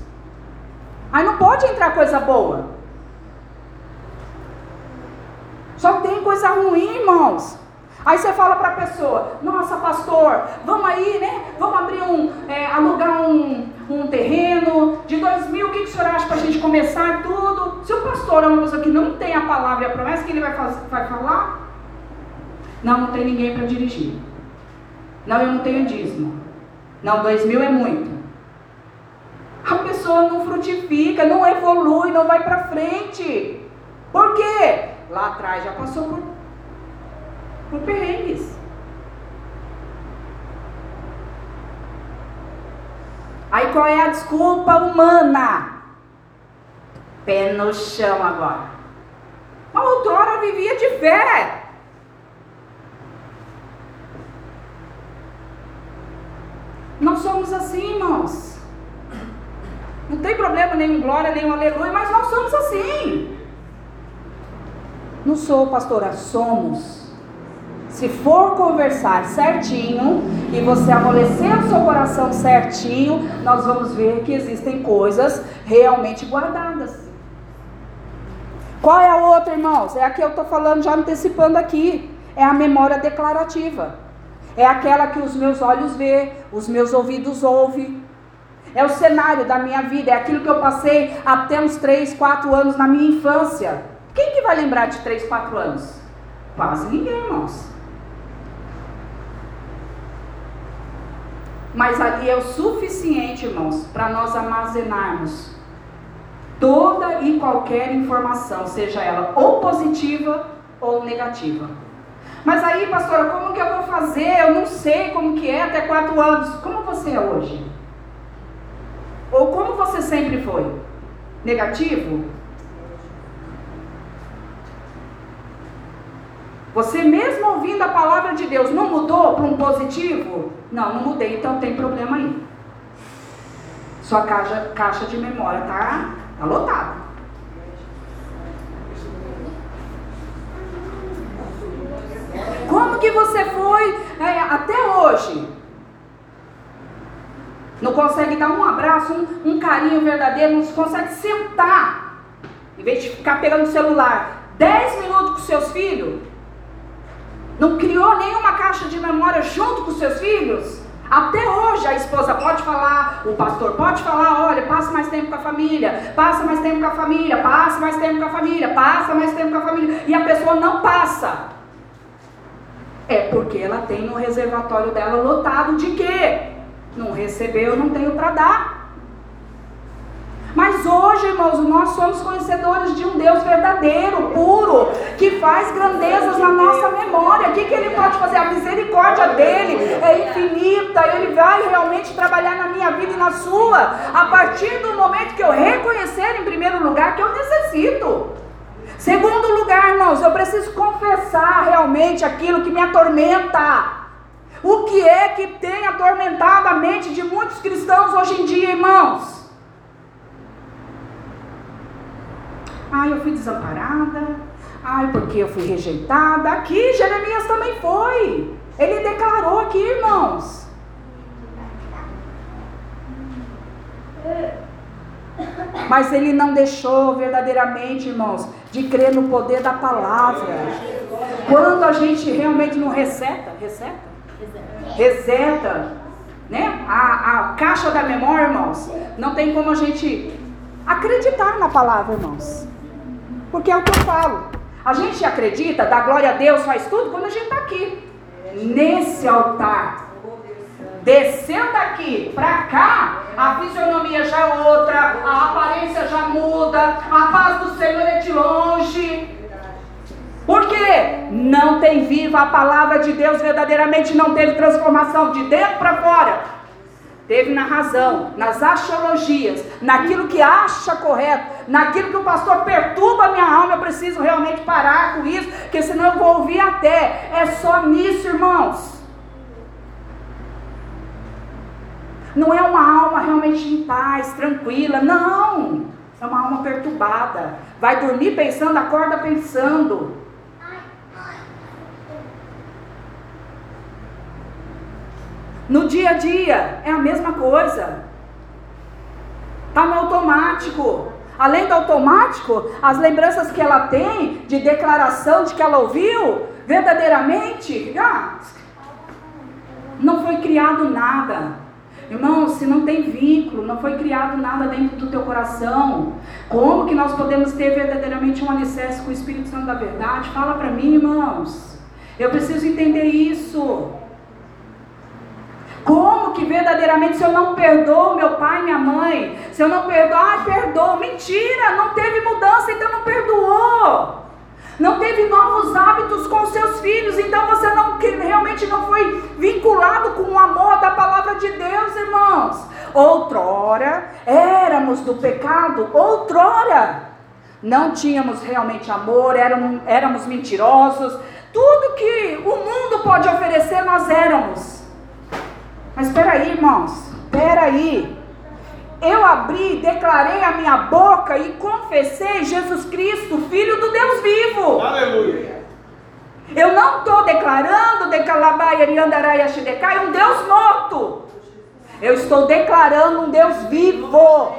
Aí não pode entrar coisa boa. Só tem coisa ruim, irmãos. Aí você fala para a pessoa, nossa pastor, vamos aí, né? Vamos abrir um, é, alugar um, um terreno de dois mil, o que, que o senhor acha para a gente começar tudo? Se o pastor é uma pessoa que não tem a palavra e a promessa, que ele vai, vai falar? Não, não tem ninguém para dirigir. Não, eu não tenho dízimo. Não, dois mil é muito. A pessoa não frutifica, não evolui, não vai para frente. Por quê? Lá atrás já passou por por perrengues. Aí qual é a desculpa humana? Pé no chão agora. A outrora vivia de fé. Nós somos assim, irmãos. Não tem problema nenhum glória, nenhum aleluia, mas nós somos assim. Não sou pastora, somos. Se for conversar certinho e você amolecer o seu coração certinho, nós vamos ver que existem coisas realmente guardadas. Qual é a outra, irmãos? É a que eu estou falando, já antecipando aqui. É a memória declarativa. É aquela que os meus olhos vê, os meus ouvidos ouvem. É o cenário da minha vida, é aquilo que eu passei até uns 3, 4 anos na minha infância. Quem que vai lembrar de 3, 4 anos? Quase ninguém, irmãos. Mas ali é o suficiente, irmãos, para nós armazenarmos toda e qualquer informação, seja ela ou positiva ou negativa. Mas aí, pastora, como que eu vou fazer? Eu não sei como que é até quatro anos. Como você é hoje? Ou como você sempre foi? Negativo? Você mesmo ouvindo a palavra de Deus não mudou para um positivo? Não, não mudei, então tem problema aí. Sua caixa, caixa de memória está tá lotada. Como que você foi é, até hoje? Não consegue dar um abraço, um, um carinho verdadeiro, não consegue sentar. Em vez de ficar pegando o celular 10 minutos com seus filhos, não criou nenhuma caixa de memória junto com seus filhos? Até hoje a esposa pode falar, o pastor pode falar, olha, passa mais tempo com a família, passa mais tempo com a família, passa mais tempo com a família, passa mais tempo com a família, e a pessoa não passa. É porque ela tem no reservatório dela lotado de quê? Não recebeu, não tenho para dar. Mas hoje irmãos, nós somos conhecedores de um Deus verdadeiro, puro, que faz grandezas na nossa memória. O que, que ele pode fazer? A misericórdia dele é infinita, ele vai realmente trabalhar na minha vida e na sua, a partir do momento que eu reconhecer, em primeiro lugar, que eu necessito. Segundo lugar, irmãos, eu preciso confessar realmente aquilo que me atormenta. O que é que tem atormentado a mente de muitos cristãos hoje em dia, irmãos? Ai, eu fui desamparada. Ai, porque eu fui rejeitada. Aqui, Jeremias também foi. Ele declarou aqui, irmãos. Mas ele não deixou verdadeiramente, irmãos, de crer no poder da palavra. Quando a gente realmente não reseta, reseta? Reseta, né? A, a caixa da memória, irmãos, não tem como a gente acreditar na palavra, irmãos. Porque é o que eu falo. A gente acredita, dá glória a Deus, faz tudo quando a gente está aqui. Nesse altar descendo aqui para cá, a fisionomia já é outra, a aparência já muda, a paz do Senhor é de longe. Por quê? Não tem viva a palavra de Deus verdadeiramente, não teve transformação de dentro para fora. Teve na razão, nas axiologias, naquilo que acha correto, naquilo que o pastor perturba a minha alma. Eu preciso realmente parar com isso, porque senão eu vou ouvir até. É só nisso, irmãos. Não é uma alma realmente em paz, tranquila. Não! É uma alma perturbada. Vai dormir pensando, acorda pensando. No dia a dia é a mesma coisa. Está no automático. Além do automático, as lembranças que ela tem de declaração de que ela ouviu, verdadeiramente, ah, não foi criado nada. Irmão, se não tem vínculo, não foi criado nada dentro do teu coração, como que nós podemos ter verdadeiramente um alicerce com o Espírito Santo da verdade? Fala para mim, irmãos. Eu preciso entender isso. Como que verdadeiramente, se eu não perdoo meu pai e minha mãe, se eu não perdoo, ai, perdoo, mentira, não teve mudança, então não perdoou não teve novos hábitos com seus filhos, então você não realmente não foi vinculado com o amor da palavra de Deus, irmãos. Outrora éramos do pecado, outrora não tínhamos realmente amor, éramos, éramos mentirosos, tudo que o mundo pode oferecer nós éramos. Mas espera aí, irmãos, espera aí eu abri, declarei a minha boca e confessei Jesus Cristo, Filho do Deus vivo. Aleluia. Eu não estou declarando um Deus morto. Eu estou declarando um Deus vivo.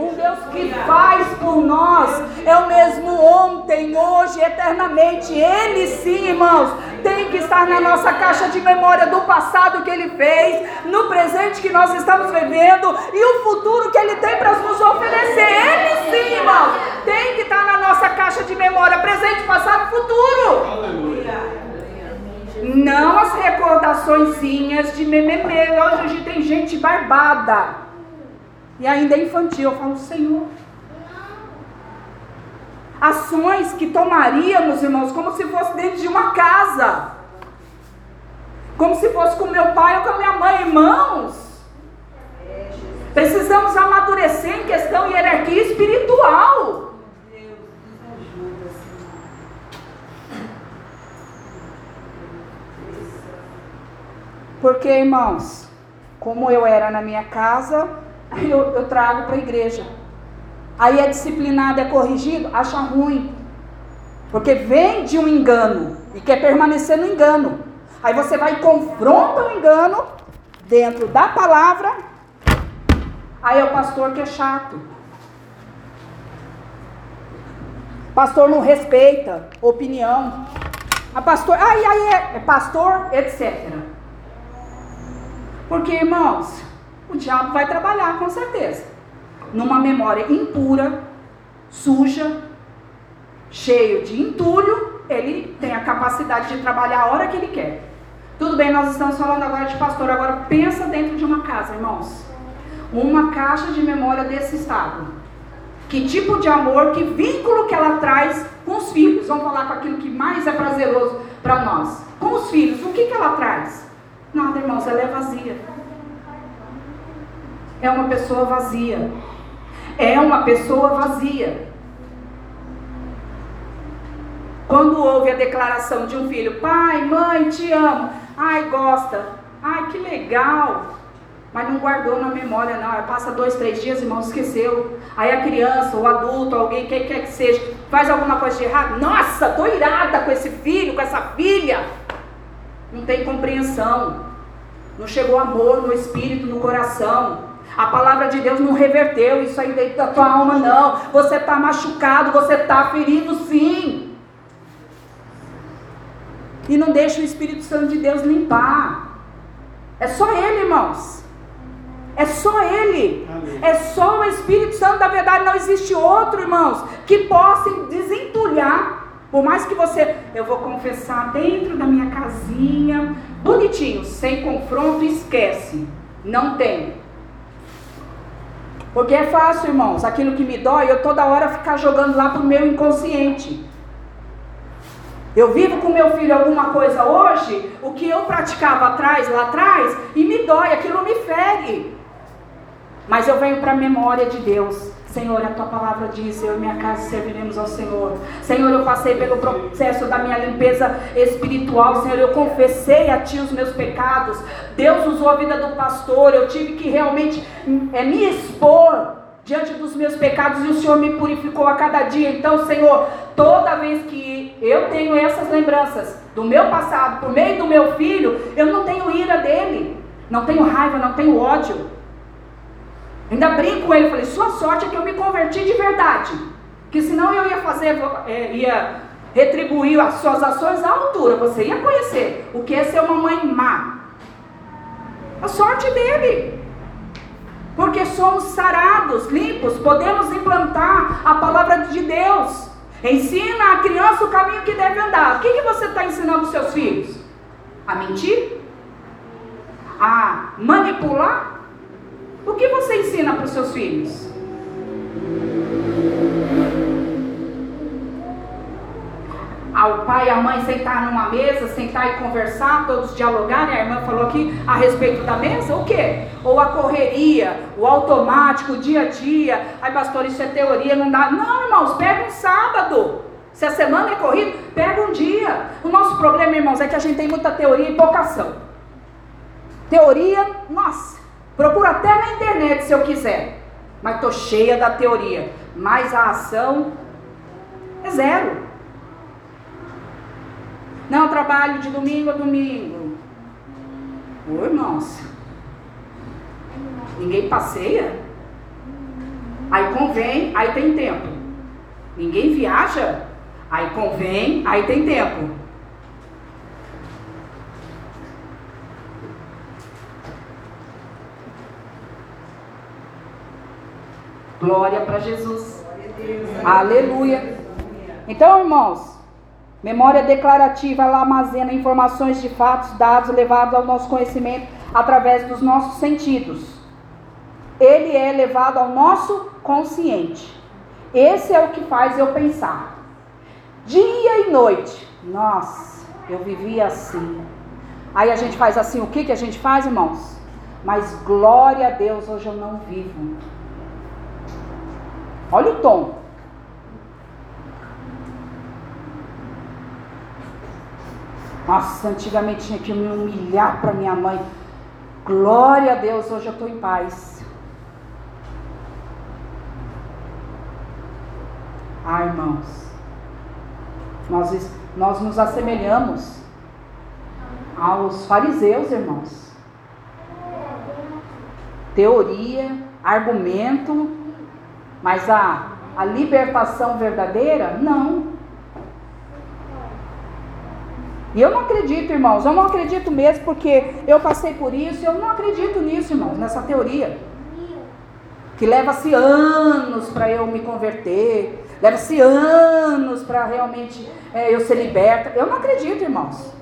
Um Deus que faz por nós. É o mesmo ontem, hoje, eternamente. Ele sim, irmãos, tem que estar na nossa caixa de memória do passado que ele fez, no presente que nós estamos vivendo e o futuro que ele tem para nos oferecer. Ele sim, irmãos, tem que estar na nossa caixa de memória, presente, passado futuro. Não as recordaçõezinhas de mememe. Hoje tem gente barbada e ainda é infantil. Eu falo, Senhor. Ações que tomaríamos, irmãos, como se fosse dentro de uma casa. Como se fosse com meu pai ou com a minha mãe, irmãos. Precisamos amadurecer em questão hierarquia espiritual. Porque, irmãos, como eu era na minha casa, eu, eu trago para a igreja. Aí é disciplinado, é corrigido, acha ruim. Porque vem de um engano e quer permanecer no engano. Aí você vai e confronta o engano dentro da palavra. Aí é o pastor que é chato. Pastor não respeita opinião. A pastor, ai, ai, é, é pastor, etc. Porque, irmãos, o diabo vai trabalhar com certeza. Numa memória impura, suja, cheio de entulho, ele tem a capacidade de trabalhar a hora que ele quer. Tudo bem, nós estamos falando agora de pastor. Agora pensa dentro de uma casa, irmãos. Uma caixa de memória desse estado. Que tipo de amor, que vínculo que ela traz com os filhos. Vamos falar com aquilo que mais é prazeroso para nós. Com os filhos, o que, que ela traz? Nada, irmãos, ela é vazia. É uma pessoa vazia. É uma pessoa vazia. Quando houve a declaração de um filho, pai, mãe, te amo. Ai, gosta. Ai, que legal. Mas não guardou na memória, não. Passa dois, três dias, irmão, esqueceu. Aí a criança, o adulto, alguém, quem quer que seja, faz alguma coisa de errado. Nossa, tô irada com esse filho, com essa filha. Não tem compreensão. Não chegou amor no espírito, no coração. A palavra de Deus não reverteu isso aí dentro da tua alma, não. Você está machucado, você está ferido, sim. E não deixa o Espírito Santo de Deus limpar. É só Ele, irmãos. É só Ele. Amém. É só o Espírito Santo da verdade. Não existe outro, irmãos, que possa desentulhar. Por mais que você, eu vou confessar dentro da minha casinha, bonitinho, sem confronto, esquece. Não tem. Porque é fácil, irmãos. Aquilo que me dói, eu toda hora ficar jogando lá pro meu inconsciente. Eu vivo com meu filho alguma coisa hoje, o que eu praticava atrás, lá atrás, e me dói, aquilo me fere. Mas eu venho para a memória de Deus. Senhor, a tua palavra diz: Eu e minha casa serviremos ao Senhor. Senhor, eu passei pelo processo da minha limpeza espiritual. Senhor, eu confessei a ti os meus pecados. Deus usou a vida do pastor. Eu tive que realmente é, me expor diante dos meus pecados e o Senhor me purificou a cada dia. Então, Senhor, toda vez que eu tenho essas lembranças do meu passado por meio do meu filho, eu não tenho ira dele, não tenho raiva, não tenho ódio. Ainda brinco com ele, falei, sua sorte é que eu me converti de verdade. Que senão eu ia fazer, é, ia retribuir as suas ações à altura. Você ia conhecer o que é ser uma mãe má. A sorte dele. Porque somos sarados, limpos, podemos implantar a palavra de Deus. Ensina a criança o caminho que deve andar. O que, que você está ensinando os seus filhos? A mentir? A manipular? O que você ensina para os seus filhos? Ao pai e a mãe sentar numa mesa, sentar e conversar, todos dialogarem. A irmã falou aqui a respeito da mesa, o quê? Ou a correria, o automático, o dia a dia. Ai, pastor, isso é teoria, não dá. Não, irmãos, pega um sábado. Se a semana é corrida, pega um dia. O nosso problema, irmãos, é que a gente tem muita teoria e pouca ação. Teoria, nossa, Procuro até na internet se eu quiser. Mas estou cheia da teoria. Mas a ação é zero. Não, trabalho de domingo a domingo. Ô irmãos. Ninguém passeia. Aí convém, aí tem tempo. Ninguém viaja. Aí convém, aí tem tempo. Glória para Jesus. Aleluia. Então, irmãos, memória declarativa ela armazena informações de fatos, dados levados ao nosso conhecimento através dos nossos sentidos. Ele é levado ao nosso consciente. Esse é o que faz eu pensar. Dia e noite. Nossa, eu vivia assim. Aí a gente faz assim, o que, que a gente faz, irmãos? Mas glória a Deus, hoje eu não vivo. Olha o tom. Nossa, antigamente tinha que me humilhar para minha mãe. Glória a Deus, hoje eu estou em paz. Ah, irmãos, nós, nós nos assemelhamos aos fariseus, irmãos. Teoria, argumento, mas a, a libertação verdadeira, não. E eu não acredito, irmãos, eu não acredito mesmo, porque eu passei por isso, eu não acredito nisso, irmãos, nessa teoria. Que leva-se anos para eu me converter, leva-se anos para realmente é, eu ser liberta. Eu não acredito, irmãos.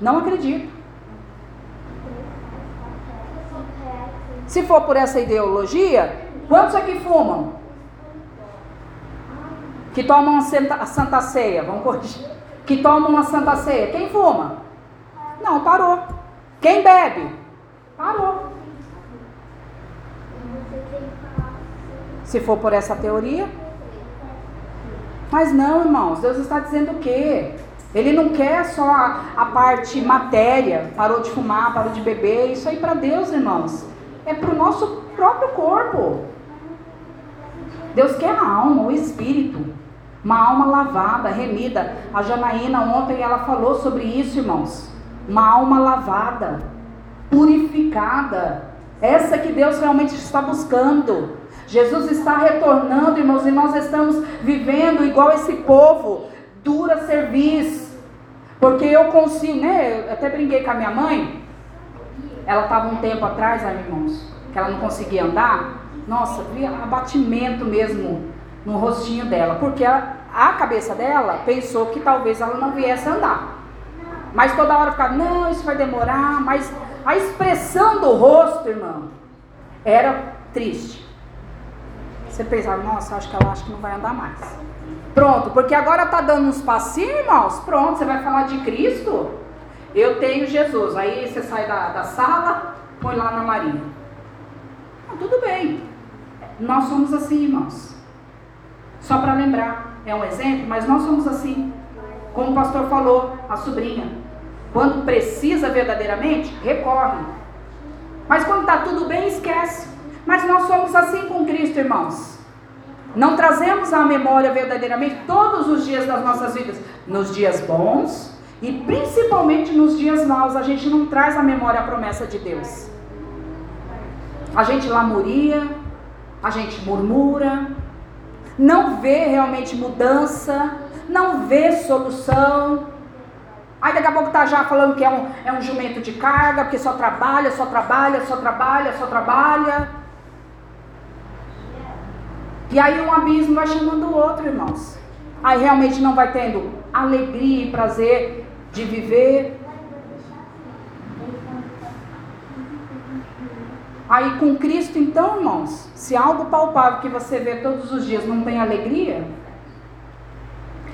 Não acredito. Se for por essa ideologia, quantos aqui fumam? Que tomam a Santa Ceia, vamos corrigir, que tomam a Santa Ceia, quem fuma? Não, parou. Quem bebe? Parou. Se for por essa teoria. Mas não, irmãos, Deus está dizendo o quê? Ele não quer só a, a parte matéria, parou de fumar, parou de beber, isso aí para Deus, irmãos, é para o nosso próprio corpo. Deus quer a alma, o espírito, uma alma lavada, remida. A Janaína ontem ela falou sobre isso, irmãos. Uma alma lavada, purificada. Essa que Deus realmente está buscando. Jesus está retornando, irmãos, e nós estamos vivendo igual esse povo, dura serviço porque eu consigo, né? Eu até brinquei com a minha mãe. Ela estava um tempo atrás, aí, irmãos, que ela não conseguia andar. Nossa, abatimento mesmo no rostinho dela. Porque a, a cabeça dela pensou que talvez ela não viesse andar. Mas toda hora ficava, não, isso vai demorar. Mas a expressão do rosto, irmão, era triste. Você pensava, nossa, acho que ela acha que não vai andar mais. Pronto, porque agora está dando uns passinhos, irmãos. Pronto, você vai falar de Cristo? Eu tenho Jesus. Aí você sai da, da sala, põe lá na Maria. Ah, tudo bem. Nós somos assim, irmãos. Só para lembrar, é um exemplo, mas nós somos assim. Como o pastor falou, a sobrinha. Quando precisa verdadeiramente, recorre. Mas quando está tudo bem, esquece. Mas nós somos assim com Cristo, irmãos. Não trazemos à memória verdadeiramente todos os dias das nossas vidas, nos dias bons e principalmente nos dias maus, a gente não traz à memória a promessa de Deus. A gente lamuria, a gente murmura, não vê realmente mudança, não vê solução. Aí daqui a pouco tá já falando que é um, é um jumento de carga, porque só trabalha, só trabalha, só trabalha, só trabalha. E aí um abismo vai chamando o outro, irmãos. Aí realmente não vai tendo alegria e prazer de viver. Aí com Cristo, então, irmãos, se algo palpável que você vê todos os dias não tem alegria,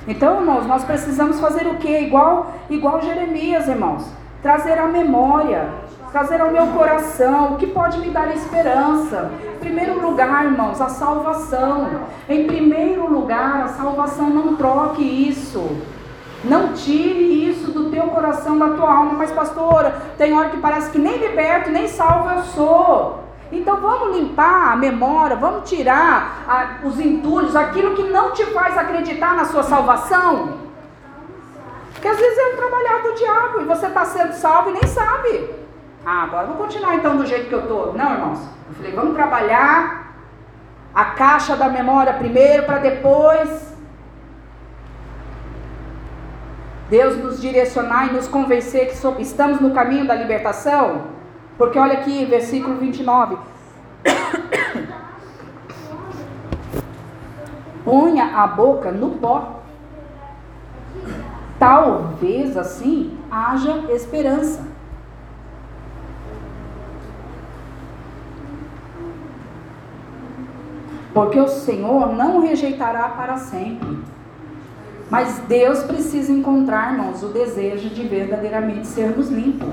então, irmãos, nós precisamos fazer o quê? Igual, igual Jeremias, irmãos, trazer a memória trazer ao meu coração o que pode me dar esperança. Em primeiro lugar, irmãos, a salvação. Em primeiro lugar, a salvação. Não troque isso. Não tire isso do teu coração, da tua alma. Mas, pastora, tem hora que parece que nem liberto, nem salvo eu sou. Então vamos limpar a memória, vamos tirar a, os entulhos, aquilo que não te faz acreditar na sua salvação. Porque às vezes é um trabalhar do diabo e você está sendo salvo e nem sabe. Ah, agora vou continuar então do jeito que eu estou. Não, irmãos. Eu falei, vamos trabalhar a caixa da memória primeiro para depois Deus nos direcionar e nos convencer que estamos no caminho da libertação. Porque olha aqui, versículo 29. Ponha a boca no pó. Talvez assim haja esperança. Porque o Senhor não rejeitará para sempre. Mas Deus precisa encontrar, irmãos, o desejo de verdadeiramente sermos limpos.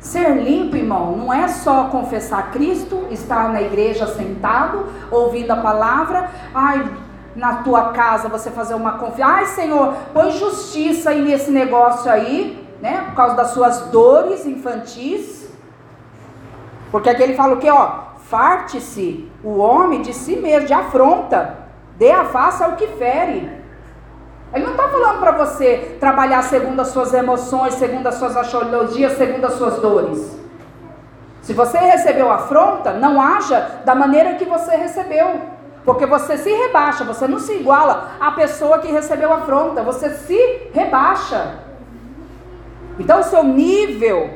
Ser limpo, irmão, não é só confessar Cristo, estar na igreja sentado, ouvindo a palavra, ai, na tua casa você fazer uma confiança, ai Senhor, põe justiça aí nesse negócio aí, né, por causa das suas dores infantis. Porque aqui ele fala o que, ó, Farte-se o homem de si mesmo, de afronta. Dê a face ao que fere. Ele não está falando para você trabalhar segundo as suas emoções, segundo as suas astrologias, segundo as suas dores. Se você recebeu afronta, não haja da maneira que você recebeu. Porque você se rebaixa, você não se iguala à pessoa que recebeu afronta, você se rebaixa. Então o seu nível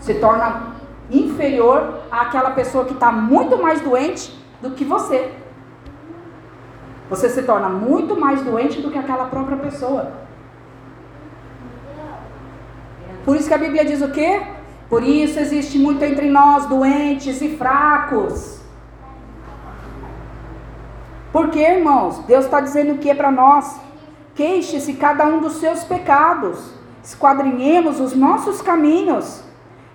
se torna inferior àquela pessoa que está muito mais doente do que você. Você se torna muito mais doente do que aquela própria pessoa. Por isso que a Bíblia diz o quê? Por isso existe muito entre nós doentes e fracos. Porque, irmãos, Deus está dizendo o que é para nós? Queixe-se cada um dos seus pecados, esquadrinhemos os nossos caminhos,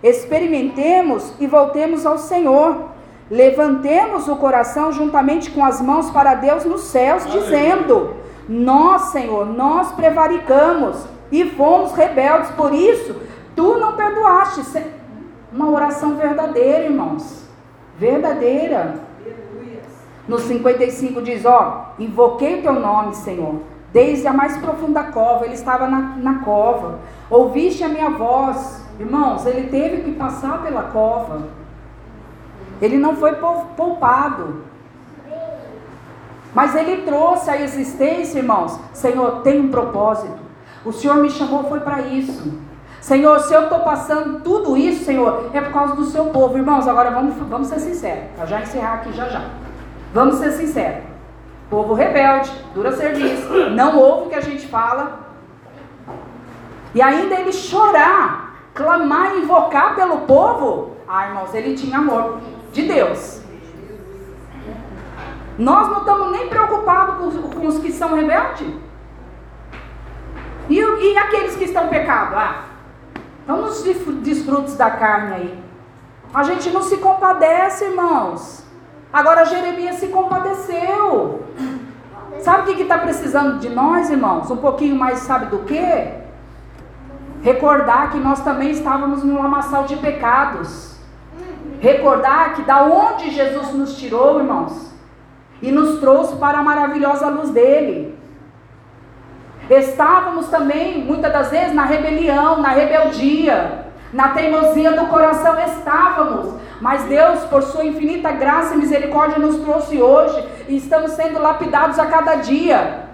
experimentemos e voltemos ao Senhor. Levantemos o coração juntamente com as mãos para Deus nos céus, dizendo: Nós, Senhor, nós prevaricamos e fomos rebeldes, por isso tu não perdoaste. Uma oração verdadeira, irmãos. Verdadeira. No 55 diz: Ó, invoquei o teu nome, Senhor, desde a mais profunda cova. Ele estava na, na cova. Ouviste a minha voz. Irmãos, ele teve que passar pela cova. Ele não foi poupado. Mas ele trouxe a existência, irmãos. Senhor, tem um propósito. O Senhor me chamou foi para isso. Senhor, se eu estou passando tudo isso, Senhor, é por causa do seu povo. Irmãos, agora vamos, vamos ser sinceros. Para já encerrar aqui já já. Vamos ser sinceros. Povo rebelde, dura serviço, não ouve o que a gente fala. E ainda ele chorar, clamar, invocar pelo povo. Ah, irmãos, ele tinha amor de Deus. Nós não estamos nem preocupados com, os que são rebeldes. E, e aqueles que estão pecado? Ah, estão nos desfrutos da carne aí. A gente não se compadece, irmãos. Agora Jeremias se compadeceu. Sabe o que está precisando de nós, irmãos? Um pouquinho mais, sabe do que? Recordar que nós também estávamos num lamaçal de pecados. Recordar que da onde Jesus nos tirou, irmãos, e nos trouxe para a maravilhosa luz dele. Estávamos também, muitas das vezes, na rebelião, na rebeldia, na teimosia do coração estávamos, mas Deus, por sua infinita graça e misericórdia, nos trouxe hoje e estamos sendo lapidados a cada dia.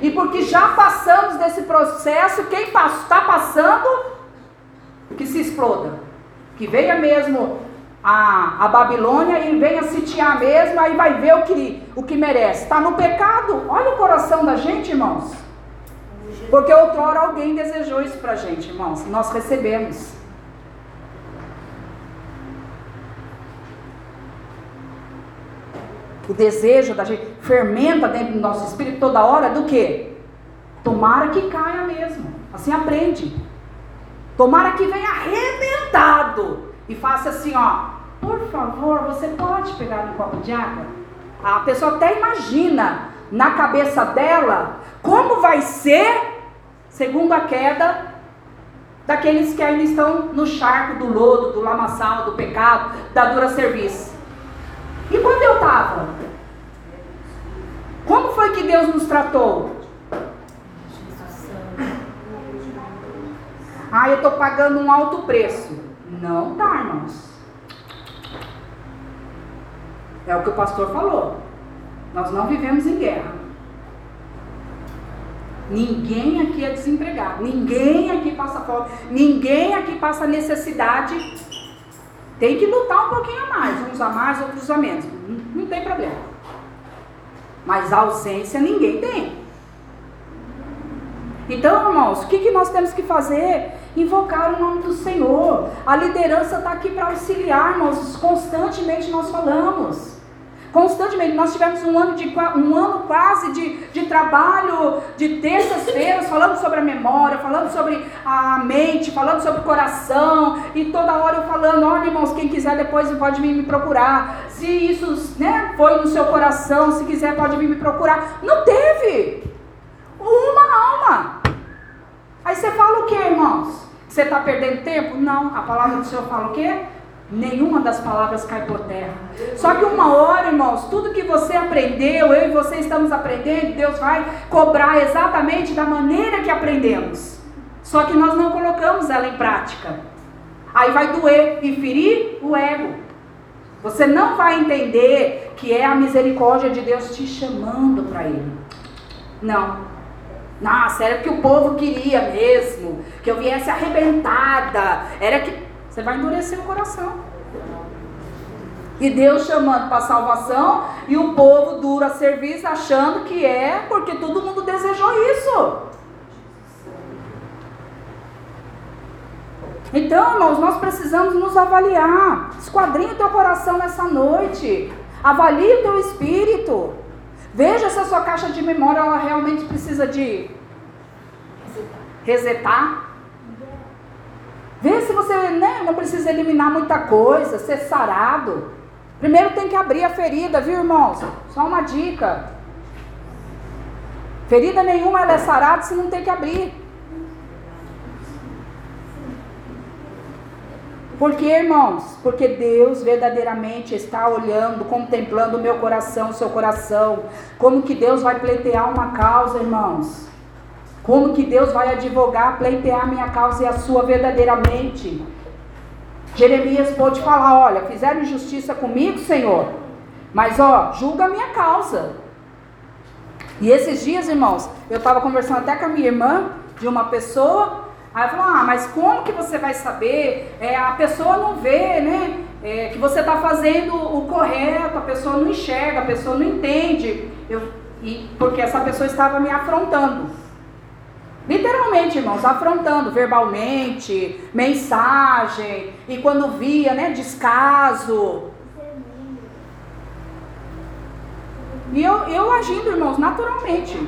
E porque já passamos desse processo, quem está passando, que se exploda, que venha mesmo a, a Babilônia e venha sitiar mesmo, aí vai ver o que, o que merece. Está no pecado. Olha o coração da gente, irmãos. Porque outrora alguém desejou isso para a gente, irmãos. Nós recebemos. O desejo da gente fermenta dentro do nosso espírito toda hora do que? Tomara que caia mesmo. Assim aprende. Tomara que venha arrebentado e faça assim, ó, por favor, você pode pegar um copo de água? A pessoa até imagina na cabeça dela como vai ser, segundo a queda, daqueles que ainda estão no charco do lodo, do lamaçal, do pecado, da dura serviço. E quando eu estava? Como foi que Deus nos tratou? Ah, eu estou pagando um alto preço. Não tá, irmãos. É o que o pastor falou. Nós não vivemos em guerra. Ninguém aqui é desempregado. Ninguém aqui passa fome. Ninguém aqui passa necessidade. Tem que lutar um pouquinho a mais. Uns a mais, outros a menos. Não, não tem problema. Mas ausência ninguém tem. Então, irmãos, o que, que nós temos que fazer? Invocar o nome do Senhor. A liderança está aqui para auxiliar, irmãos. Constantemente nós falamos. Constantemente, nós tivemos um ano, de, um ano quase de, de trabalho de terças-feiras, falando sobre a memória, falando sobre a mente, falando sobre o coração, e toda hora eu falando, olha irmãos, quem quiser depois pode vir me procurar. Se isso né, foi no seu coração, se quiser pode vir me procurar. Não teve uma alma. Aí você fala o que, irmãos? Você está perdendo tempo? Não, a palavra do Senhor fala o quê? Nenhuma das palavras cai por terra. Só que uma hora, irmãos, tudo que você aprendeu, eu e você estamos aprendendo, Deus vai cobrar exatamente da maneira que aprendemos. Só que nós não colocamos ela em prática. Aí vai doer e ferir o ego. Você não vai entender que é a misericórdia de Deus te chamando para Ele. Não. Nossa, era o que o povo queria mesmo. Que eu viesse arrebentada. Era que. Você vai endurecer o coração. E Deus chamando para salvação e o povo duro a serviço achando que é porque todo mundo desejou isso. Então, irmãos, nós precisamos nos avaliar. Esquadrinha o teu coração nessa noite. Avalie o teu espírito. Veja se a sua caixa de memória ela realmente precisa de resetar. Vê se você né, não precisa eliminar muita coisa, ser sarado. Primeiro tem que abrir a ferida, viu, irmãos? Só uma dica. Ferida nenhuma ela é sarada se não tem que abrir. Por que, irmãos? Porque Deus verdadeiramente está olhando, contemplando o meu coração, o seu coração. Como que Deus vai pleitear uma causa, irmãos? Como que Deus vai advogar, pleitear a minha causa e a sua verdadeiramente? Jeremias pode falar: olha, fizeram injustiça comigo, Senhor, mas ó, julga a minha causa. E esses dias, irmãos, eu estava conversando até com a minha irmã de uma pessoa Aí falou, ah, mas como que você vai saber? É, a pessoa não vê, né? É, que você está fazendo o correto, a pessoa não enxerga, a pessoa não entende. Eu, e, porque essa pessoa estava me afrontando. Literalmente, irmãos, afrontando verbalmente, mensagem, e quando via, né, descaso. E eu, eu agindo, irmãos, naturalmente,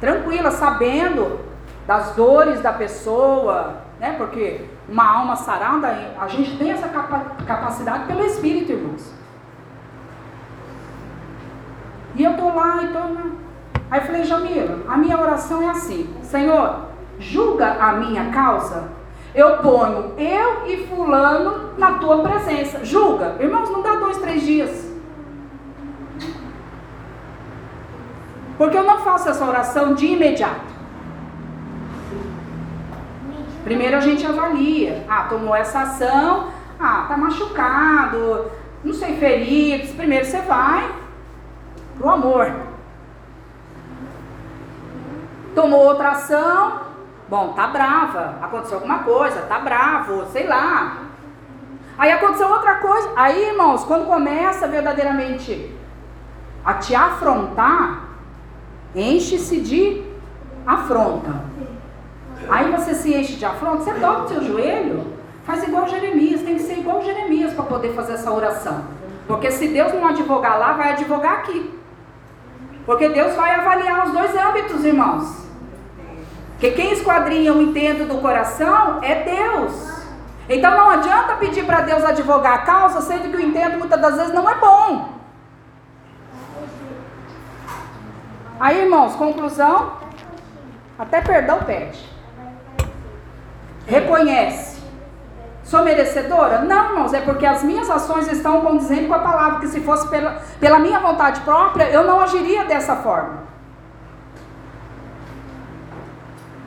tranquila, sabendo das dores da pessoa, né? Porque uma alma sarada, a gente tem essa capacidade pelo Espírito, irmãos. E eu tô lá, então. Né? Aí eu falei, Jamila, a minha oração é assim: Senhor, julga a minha causa. Eu ponho eu e Fulano na tua presença. Julga. Irmãos, não dá dois, três dias. Porque eu não faço essa oração de imediato. Primeiro a gente avalia. Ah, tomou essa ação. Ah, tá machucado. Não sei, feridos. Primeiro você vai pro amor. Tomou outra ação. Bom, tá brava. Aconteceu alguma coisa, tá bravo, sei lá. Aí aconteceu outra coisa. Aí, irmãos, quando começa verdadeiramente a te afrontar, enche-se de afronta. Aí você se enche de afronta, você dobra o seu joelho, faz igual Jeremias, tem que ser igual Jeremias para poder fazer essa oração. Porque se Deus não advogar lá, vai advogar aqui. Porque Deus vai avaliar os dois âmbitos, irmãos. Porque quem esquadrinha o intento do coração é Deus. Então não adianta pedir para Deus advogar a causa, sendo que o intento muitas das vezes não é bom. Aí, irmãos, conclusão: até perdão pede. Reconhece. Sou merecedora? Não, irmãos, é porque as minhas ações estão condizendo com a palavra, que se fosse pela, pela minha vontade própria, eu não agiria dessa forma.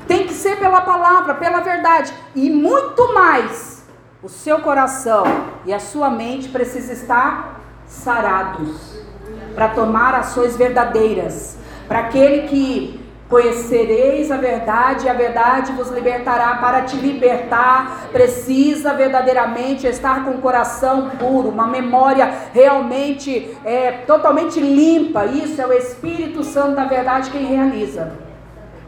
Tem que ser pela palavra, pela verdade. E muito mais, o seu coração e a sua mente precisam estar sarados para tomar ações verdadeiras. Para aquele que Conhecereis a verdade e a verdade vos libertará. Para te libertar, precisa verdadeiramente estar com o coração puro, uma memória realmente é, totalmente limpa. Isso é o Espírito Santo da verdade quem realiza.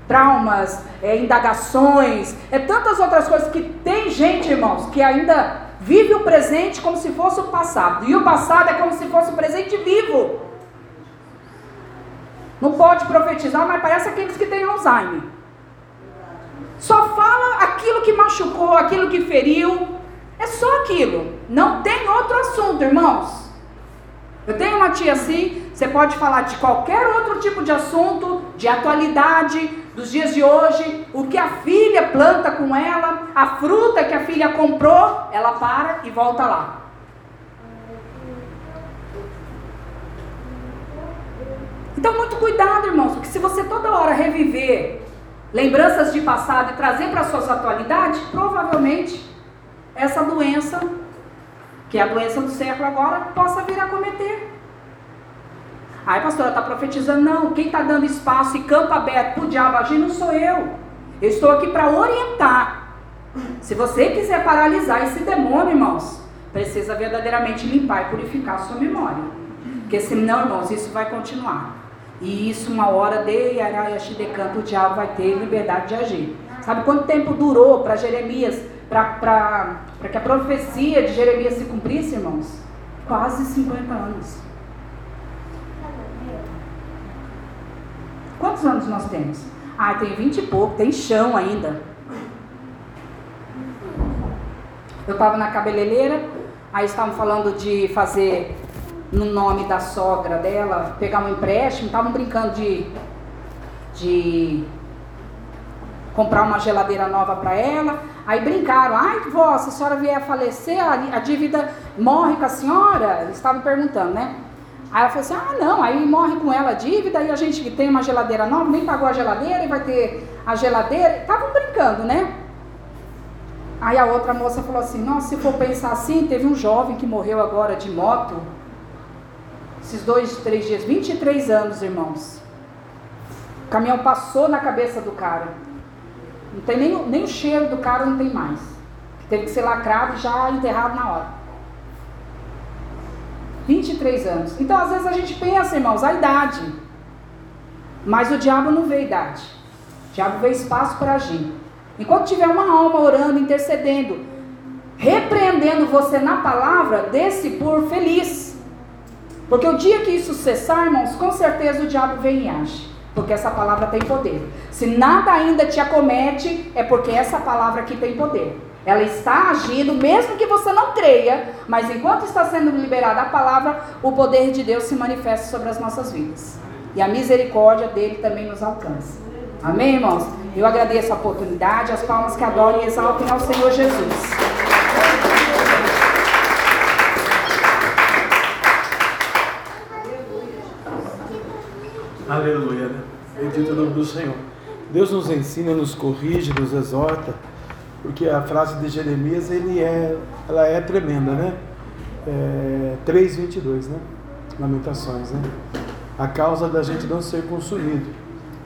Traumas, é, indagações, é tantas outras coisas que tem gente, irmãos, que ainda vive o presente como se fosse o passado. E o passado é como se fosse o presente vivo. Não pode profetizar, mas parece aqueles que têm Alzheimer. Só fala aquilo que machucou, aquilo que feriu. É só aquilo. Não tem outro assunto, irmãos. Eu tenho uma tia assim, você pode falar de qualquer outro tipo de assunto, de atualidade, dos dias de hoje, o que a filha planta com ela, a fruta que a filha comprou, ela para e volta lá. Então, muito cuidado, irmãos, porque se você toda hora reviver lembranças de passado e trazer para suas atualidades, provavelmente essa doença, que é a doença do século agora, possa vir a cometer. Aí, pastora, está profetizando? Não, quem está dando espaço e campo aberto para o diabo agir não sou eu. Eu estou aqui para orientar. Se você quiser paralisar esse demônio, irmãos, precisa verdadeiramente limpar e purificar a sua memória. Porque senão, irmãos, isso vai continuar. E isso, uma hora de Arayashidecanto, o diabo vai ter liberdade de agir. Sabe quanto tempo durou para Jeremias, para que a profecia de Jeremias se cumprisse, irmãos? Quase 50 anos. Quantos anos nós temos? Ah, tem vinte e pouco, tem chão ainda. Eu estava na cabeleireira, aí estavam falando de fazer no nome da sogra dela, pegar um empréstimo, estavam brincando de, de comprar uma geladeira nova para ela. Aí brincaram, ai vó, se a senhora vier a falecer, a, a dívida morre com a senhora? Eles estavam perguntando, né? Aí ela falou assim, ah não, aí morre com ela a dívida e a gente tem uma geladeira nova, nem pagou a geladeira e vai ter a geladeira. Estavam brincando, né? Aí a outra moça falou assim, nossa, se for pensar assim, teve um jovem que morreu agora de moto, esses dois, três dias, 23 anos, irmãos. O caminhão passou na cabeça do cara. Não tem nem, nem o cheiro do cara, não tem mais. Teve que ser lacrado e já enterrado na hora. 23 anos. Então, às vezes a gente pensa, irmãos, a idade. Mas o diabo não vê idade. O diabo vê espaço para agir. Enquanto tiver uma alma orando, intercedendo, repreendendo você na palavra, desse por feliz. Porque o dia que isso cessar, irmãos, com certeza o diabo vem e age. Porque essa palavra tem poder. Se nada ainda te acomete, é porque essa palavra aqui tem poder. Ela está agindo, mesmo que você não creia, mas enquanto está sendo liberada a palavra, o poder de Deus se manifesta sobre as nossas vidas. E a misericórdia dele também nos alcança. Amém, irmãos? Eu agradeço a oportunidade, as palmas que adorem e exaltem ao Senhor Jesus. Aleluia, né? Bendito o nome do Senhor. Deus nos ensina, nos corrige, nos exorta, porque a frase de Jeremias ele é, ela é tremenda, né? É, 3,22, né? Lamentações, né? A causa da gente não ser consumido.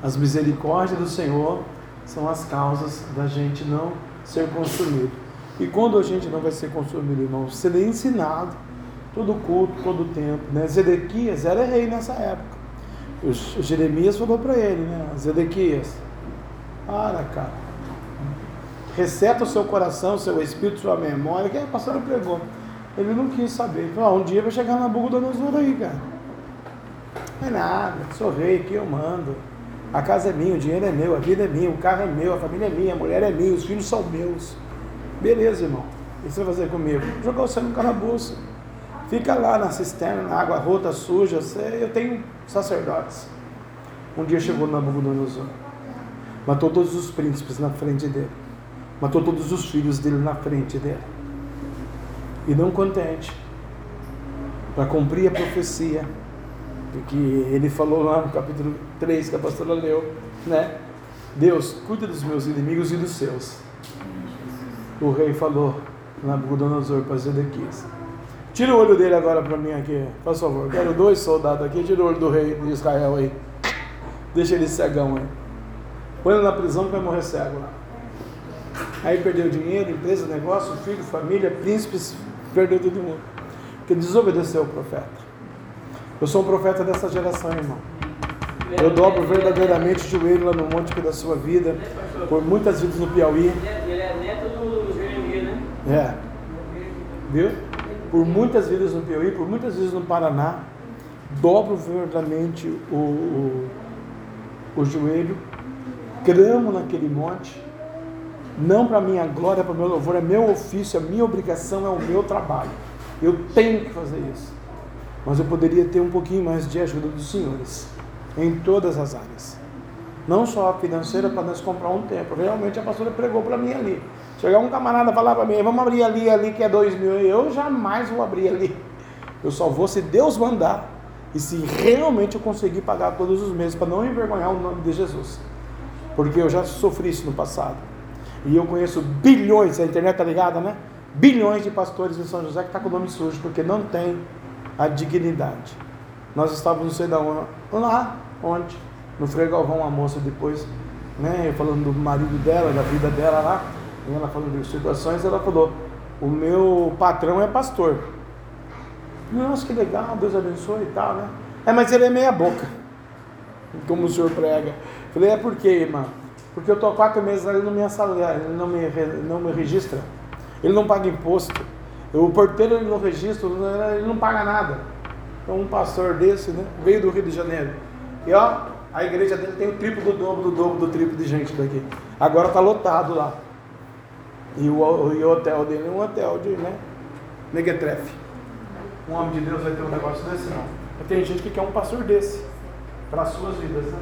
As misericórdias do Senhor são as causas da gente não ser consumido. E quando a gente não vai ser consumido, irmão, ser ensinado todo culto, todo tempo, né? Zedequias era rei nessa época. O Jeremias falou para ele, né? Zedequias, para, cara. Receta o seu coração, seu espírito, sua memória. Que a pastora pregou. Ele não quis saber. Ele falou, ah, um dia vai chegar na Nabucodonosor aí, cara. Não é nada, sou rei aqui, eu mando. A casa é minha, o dinheiro é meu, a vida é minha, o carro é meu, a família é minha, a mulher é minha, os filhos são meus. Beleza, irmão. O que você vai fazer comigo? Jogar você no calabouço. Fica lá na cisterna, na água rota, suja. Eu tenho sacerdotes. Um dia chegou Nabucodonosor. Matou todos os príncipes na frente dele. Matou todos os filhos dele na frente dele. E não contente, para cumprir a profecia, que ele falou lá no capítulo 3 que a pastora leu, né? Deus, cuida dos meus inimigos e dos seus. O rei falou, Nabucodonosor, para Zedequias Tira o olho dele agora para mim aqui, por favor. Quero dois soldados aqui. Tira o olho do rei de Israel aí. Deixa ele cegão aí. Põe ele na prisão que vai morrer cego lá. Aí perdeu dinheiro, empresa, negócio, filho, família, príncipes, perdeu todo mundo. Porque desobedeceu o profeta. Eu sou um profeta dessa geração, irmão. Eu dobro verdadeiramente o joelho lá no monte da sua vida, por muitas vidas no Piauí. Ele é neto do Jeremias, né? É. Viu? Por muitas vezes no Piauí, por muitas vezes no Paraná, dobro verdadeiramente o, o, o joelho, gramo naquele monte, não para minha glória, para meu louvor, é meu ofício, é minha obrigação, é o meu trabalho. Eu tenho que fazer isso. Mas eu poderia ter um pouquinho mais de ajuda dos senhores, em todas as áreas. Não só a financeira para nós comprar um tempo. Realmente a pastora pregou para mim ali. Chegar um camarada falar para mim, vamos abrir ali, ali que é dois mil, eu jamais vou abrir ali. Eu só vou se Deus mandar e se realmente eu conseguir pagar todos os meses para não envergonhar o nome de Jesus. Porque eu já sofri isso no passado. E eu conheço bilhões, a internet tá ligada, né? Bilhões de pastores em São José que tá com o nome sujo, porque não tem a dignidade. Nós estávamos, não sei da onde, lá, onde? No Frei Galvão, uma moça depois, né? Falando do marido dela, da vida dela lá ela falando de situações, ela falou: O meu patrão é pastor. Nossa, que legal, Deus abençoe e tal, né? É, mas ele é meia boca, como o senhor prega. Falei: É por quê, irmã? Porque eu estou há quatro meses ele não me assalia, ele não me, não me registra, ele não paga imposto. O porteiro ele não registra, ele não paga nada. Então, um pastor desse, né? Veio do Rio de Janeiro. E ó, A igreja dele tem o triplo do dobro, do dobro, do triplo de gente daqui. Agora está lotado lá. E o, e o hotel dele é um hotel de, né? Negetrefe. Um homem de Deus vai ter um negócio desse, não. Tem gente que quer um pastor desse para as suas vidas, né?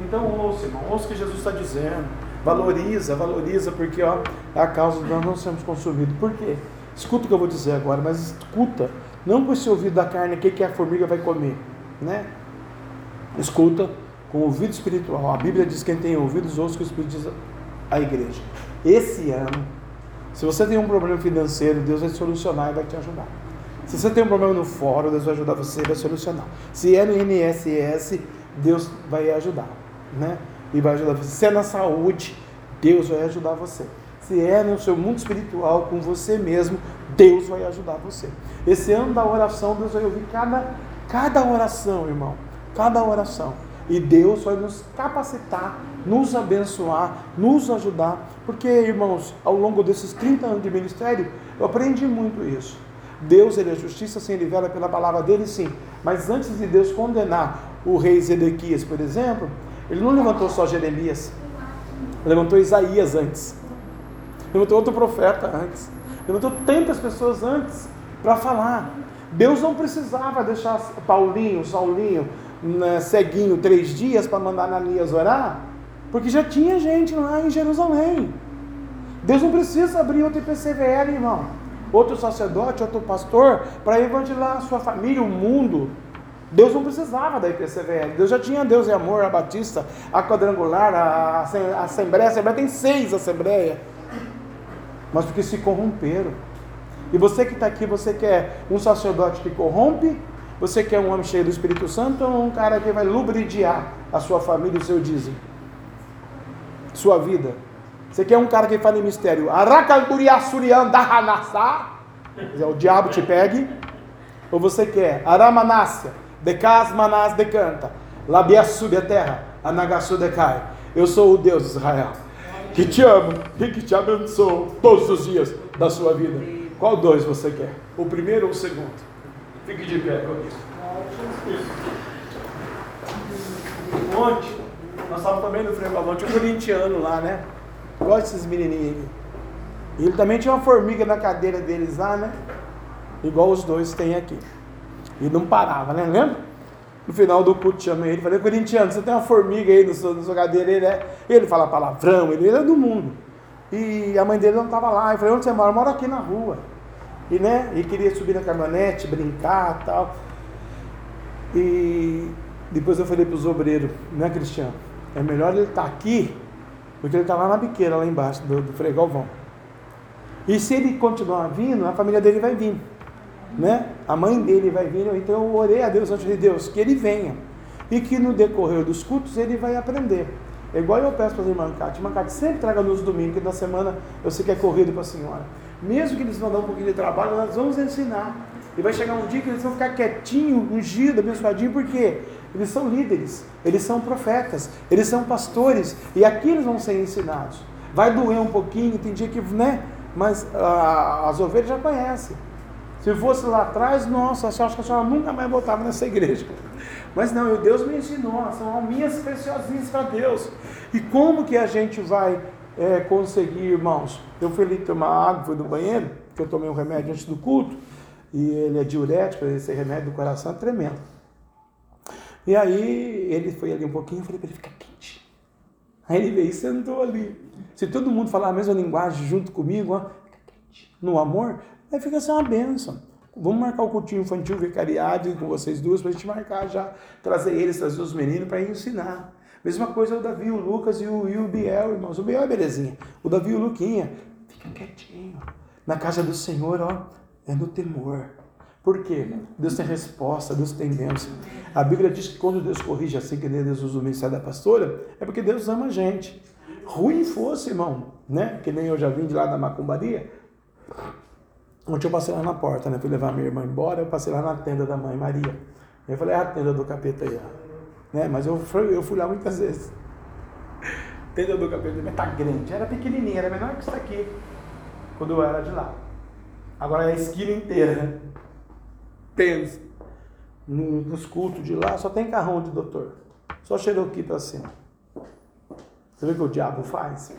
Então ouça, irmão, ouça o que Jesus está dizendo. Valoriza, valoriza, porque ó, é a causa de nós não sermos consumidos. Por quê? Escuta o que eu vou dizer agora, mas escuta, não com esse ouvido da carne, o que, que a formiga vai comer, né? Escuta com o ouvido espiritual. A Bíblia diz que quem tem ouvidos, ouça o que o Espírito diz à igreja. Esse ano, se você tem um problema financeiro, Deus vai solucionar e vai te ajudar. Se você tem um problema no fórum, Deus vai ajudar você e vai solucionar. Se é no INSS, Deus vai ajudar, né? E vai ajudar você. Se é na saúde, Deus vai ajudar você. Se é no seu mundo espiritual, com você mesmo, Deus vai ajudar você. Esse ano da oração, Deus vai ouvir cada, cada oração, irmão. Cada oração. E Deus vai nos capacitar, nos abençoar, nos ajudar. Porque, irmãos, ao longo desses 30 anos de ministério, eu aprendi muito isso. Deus, ele é justiça, sim, ele vela pela palavra dele, sim. Mas antes de Deus condenar o rei Zedequias, por exemplo, ele não levantou só Jeremias, levantou Isaías antes, levantou outro profeta antes, levantou tantas pessoas antes para falar. Deus não precisava deixar Paulinho, Saulinho, né, ceguinho três dias para mandar Ananias orar, porque já tinha gente lá em Jerusalém. Deus não precisa abrir outro IPCVL, irmão, outro sacerdote, outro pastor, para evangelizar a sua família, o mundo. Deus não precisava da IPCVL, Deus já tinha Deus e Amor, a Batista, a Quadrangular, a, a Assembleia, a Assembleia tem seis Assembleias, mas porque se corromperam. E você que está aqui, você quer um sacerdote que corrompe você quer um homem cheio do Espírito Santo ou um cara que vai lubridiar a sua família e o seu dízimo? Sua vida. Você quer um cara que fala em mistério? O diabo te pegue. Ou você quer Aramanácia, Decas Manás decanta, Labia sube a terra, Anagasu decai. Eu sou o Deus de Israel, que te amo e que te abençoo todos os dias da sua vida. Qual dois você quer? O primeiro ou o segundo? Fique de pé comigo. Ontem, nós estávamos também no freio tinha um corintiano lá, né? Gosto desses menininhos. E ele também tinha uma formiga na cadeira deles lá, né? Igual os dois têm aqui. E não parava, né? Lembra? No final do culto chamei ele, falei, corintiano, você tem uma formiga aí no seu, na sua cadeira? Ele, é, ele fala palavrão, ele, ele é do mundo. E a mãe dele não estava lá. Eu falei, onde você mora? Eu moro aqui na rua e, né, e queria subir na caminhonete, brincar tal. E depois eu falei para os obreiros, né, Cristiano? É melhor ele estar tá aqui do que ele estar tá lá na biqueira, lá embaixo do, do Frei Galvão. E se ele continuar vindo, a família dele vai vir. Né? A mãe dele vai vir. Então eu orei a Deus antes de Deus que ele venha. E que no decorrer dos cultos ele vai aprender. É igual eu peço para a irmã Cátia. Irmã Cátia, sempre traga nos domingos, que na semana eu sei que é corrido para a senhora. Mesmo que eles vão dar um pouquinho de trabalho, nós vamos ensinar. E vai chegar um dia que eles vão ficar quietinhos, ungidos, abençoadinhos, porque eles são líderes, eles são profetas, eles são pastores, e aqui eles vão ser ensinados. Vai doer um pouquinho, tem dia que, né? Mas ah, as ovelhas já conhecem. Se fosse lá atrás, nossa, eu acho que a senhora nunca mais voltava nessa igreja. Mas não, Deus me ensinou, são alminhas preciosíssimas para Deus. E como que a gente vai é, conseguir, irmãos? Eu fui ali tomar água, fui no banheiro, que eu tomei um remédio antes do culto, e ele é diurético, esse remédio do coração é tremendo. E aí ele foi ali um pouquinho, eu falei para ele, fica quente. Aí ele veio e sentou ali. Se todo mundo falar a mesma linguagem junto comigo, ó, fica quente. No amor, aí fica assim uma benção. Vamos marcar o cultinho infantil vicariado com vocês duas, para a gente marcar já, trazer eles, trazer os meninos para ensinar. Mesma coisa o Davi, o Lucas e o, e o Biel, irmãos. O Biel é belezinha. O Davi e o Luquinha, fica quietinho. Na casa do Senhor, ó, é no temor. Por quê? Deus tem resposta, Deus tem bênção. A Bíblia diz que quando Deus corrige assim, que Deus usa o ministério da pastora, é porque Deus ama a gente. Ruim fosse, irmão, né? Que nem eu já vim de lá da macumbaria. Ontem eu passei lá na porta, né? Fui levar minha irmã embora, eu passei lá na tenda da mãe Maria. Eu falei, é a tenda do capeta aí, ó. Né? Mas eu fui, eu fui lá muitas vezes. Tenda do capeta, mas tá grande. Era pequenininha, era menor que isso aqui. Quando eu era de lá. Agora é a esquina inteira. Pensa. Nos cultos de lá só tem carrão de doutor. Só Cherokee para cima. Você vê o que o diabo faz?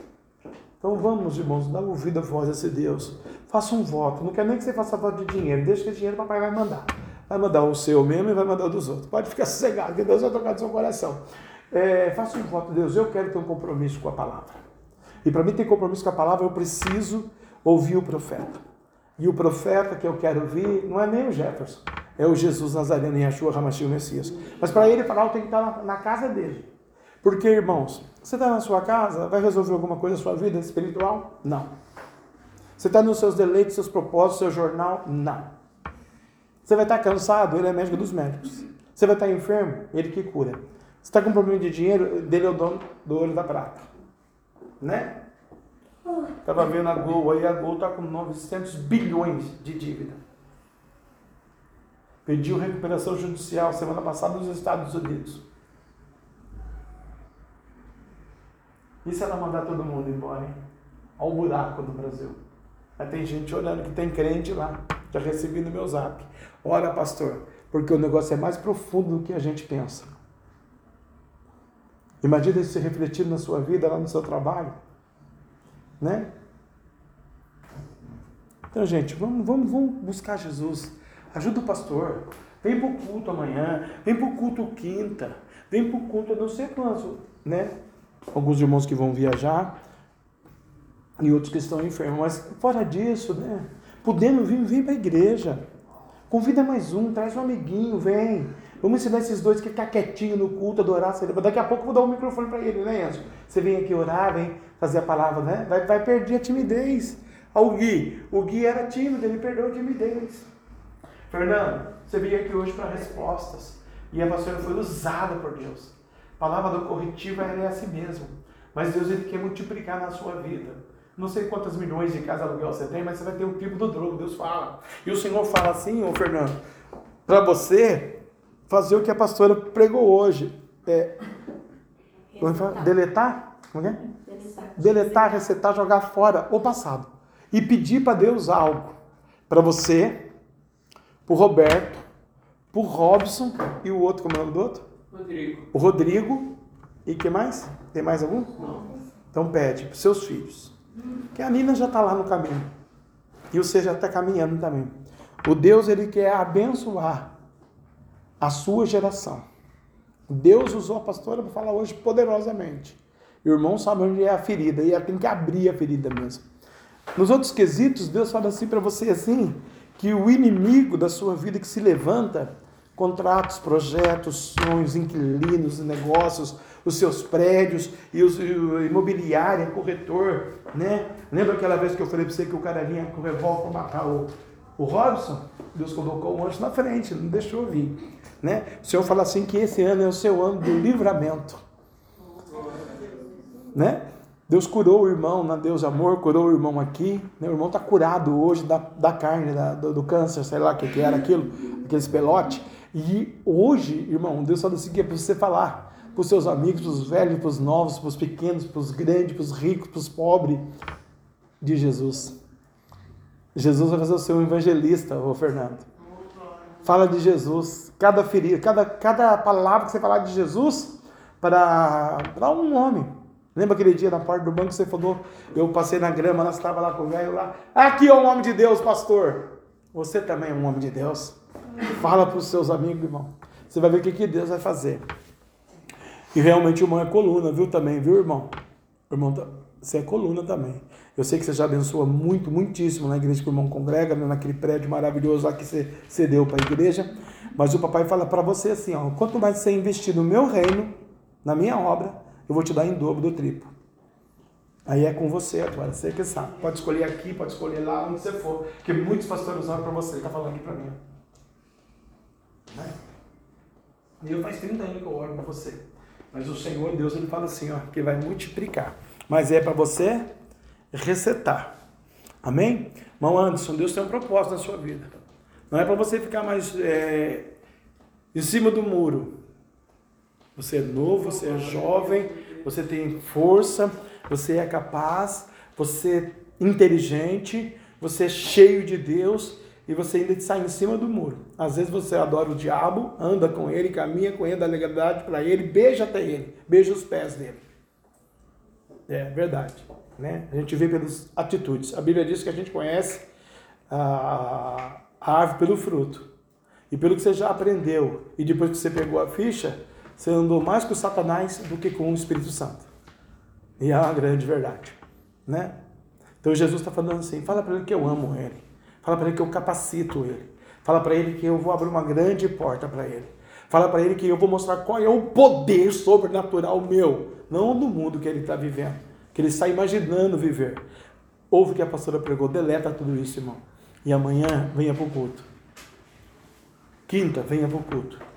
Então vamos, irmãos, dar ouvido à voz desse Deus. Faça um voto. Não quero nem que você faça voto de dinheiro. Deixa que o dinheiro o papai vai mandar. Vai mandar o seu mesmo e vai mandar o dos outros. Pode ficar sossegado, que Deus vai tocar no seu coração. É, faça um voto, Deus. Eu quero ter um compromisso com a palavra. E para mim ter compromisso com a palavra, eu preciso ouvir o profeta. E o profeta que eu quero ouvir não é nem o Jefferson, é o Jesus Nazareno, Yeshua Hamashim, o Messias. Mas para ele falar, eu tenho que estar na, casa dele. Porque, irmãos, você está na sua casa, vai resolver alguma coisa na sua vida espiritual? Não. Você está nos seus deleites, seus propósitos, seu jornal? Não. Você vai estar cansado? Ele é médico dos médicos. Você vai estar enfermo? Ele que cura. Você está com problema de dinheiro? Dele é o dono do ouro da prata. Né? Estava vendo a Gol aí, a Gol está com 900 bilhões de dívida. Pediu recuperação judicial semana passada nos Estados Unidos. E se ela mandar todo mundo embora, hein? Olha o buraco do Brasil. Aí tem gente olhando que tem crente lá. Já recebi no meu zap. Ora, pastor, porque o negócio é mais profundo do que a gente pensa. Imagina isso se refletir na sua vida, lá no seu trabalho. Né? Então, gente, vamos, vamos, vamos buscar Jesus. Ajuda o pastor. Vem para o culto amanhã. Vem para o culto quinta. Vem para o culto, eu não sei quanto, né? alguns irmãos que vão viajar e outros que estão enfermos. Mas fora disso, né? Podendo vir, vem para a igreja. Convida mais um, traz um amiguinho, vem. Vamos ensinar esses dois que ficar quietinho no culto, adorar, celebrar. Daqui a pouco eu vou dar um microfone para ele, né, Enzo? Você vem aqui orar, vem fazer a palavra, né? Vai, vai perder a timidez. O Gui, o Gui era tímido, ele perdeu a timidez. Fernando, você veio aqui hoje para respostas. E a pastora foi usada por Deus palavra do corretivo é assim mesmo. Mas Deus ele quer multiplicar na sua vida. Não sei quantas milhões de casa aluguel você tem, mas você vai ter o tipo do drogo, Deus fala. E o Senhor fala assim, ô Fernando, para você fazer o que a pastora pregou hoje. É, deletar. Deletar? Como é? Deletar, deletar resetar, jogar fora o passado. E pedir para Deus algo. Para você, para o Roberto, para o Robson e o outro, como é o nome do outro? Rodrigo. O Rodrigo. E que mais? Tem mais algum? Não. Então pede para seus filhos. Que a Nina já está lá no caminho. E você já está caminhando também. O Deus, ele quer abençoar a sua geração. Deus usou a pastora para falar hoje poderosamente. O irmão sabe onde é a ferida e ela tem que abrir a ferida mesmo. Nos outros quesitos, Deus fala assim para você assim, que o inimigo da sua vida que se levanta, contratos, projetos, sonhos, inquilinos, negócios, os seus prédios e os imobiliária, corretor, né? Lembra aquela vez que eu falei para você que o cara vinha com revólver para matar o, o Robson? Deus colocou um anjo na frente, não deixou vir, né? O Senhor fala assim que esse ano é o seu ano do livramento, né? Deus curou o irmão na Deus Amor, curou o irmão aqui. Né? O irmão está curado hoje da, da carne, da, do, do, câncer, sei lá o que, que era aquilo, aqueles pelote. E hoje, irmão, Deus fala assim que é para você falar para os seus amigos, para os velhos, para os novos, para os pequenos, para os grandes, para os ricos, para os pobres, de Jesus. Jesus vai fazer o seu evangelista, ô Fernando. Fala de Jesus. Cada ferida, cada, cada palavra que você falar de Jesus para, para um homem. Lembra aquele dia na porta do banco que você falou? Eu passei na grama, nós estava lá com o velho lá. Aqui é um homem de Deus, pastor. Você também é um homem de Deus. Fala para os seus amigos, irmão. Você vai ver o que, que Deus vai fazer. E realmente o irmão é coluna, viu também, viu, irmão? Irmão, tá, você é coluna também. Eu sei que você já abençoa muito, muitíssimo na igreja que o irmão congrega, né, naquele prédio maravilhoso lá que você cedeu para a igreja. Mas o papai fala para você assim: ó, quanto mais você investir no meu reino, na minha obra, eu vou te dar em dobro do triplo. Aí é com você agora, você que sabe. Pode escolher aqui, pode escolher lá, onde você for. Porque muitos pastores olham para você, está falando aqui para mim. Né? E eu faz 30 anos que eu oro para você. Mas o Senhor Deus ele fala assim, ó, que vai multiplicar. Mas é para você resetar. Amém? Irmão Anderson, Deus tem um propósito na sua vida. Não é para você ficar mais é, em cima do muro. Você é novo, você é jovem, você tem força, você é capaz, você é inteligente, você é cheio de Deus e você ainda sai em cima do muro. Às vezes você adora o diabo, anda com ele, caminha com ele, dá legalidade para ele, beija até ele, beija os pés dele. É verdade. Né? A gente vê pelas atitudes. A Bíblia diz que a gente conhece a, a árvore pelo fruto. E pelo que você já aprendeu, e depois que você pegou a ficha, você andou mais com Satanás do que com o Espírito Santo. E é uma grande verdade. Né? Então Jesus está falando assim: fala para ele que eu amo ele. Fala para ele que eu capacito ele. Fala para ele que eu vou abrir uma grande porta para ele. Fala para ele que eu vou mostrar qual é o poder sobrenatural meu, não do mundo que ele está vivendo, que ele está imaginando viver. Ouve o que a pastora pregou, deleta tudo isso, irmão. E amanhã venha para o culto. Quinta, venha para o culto.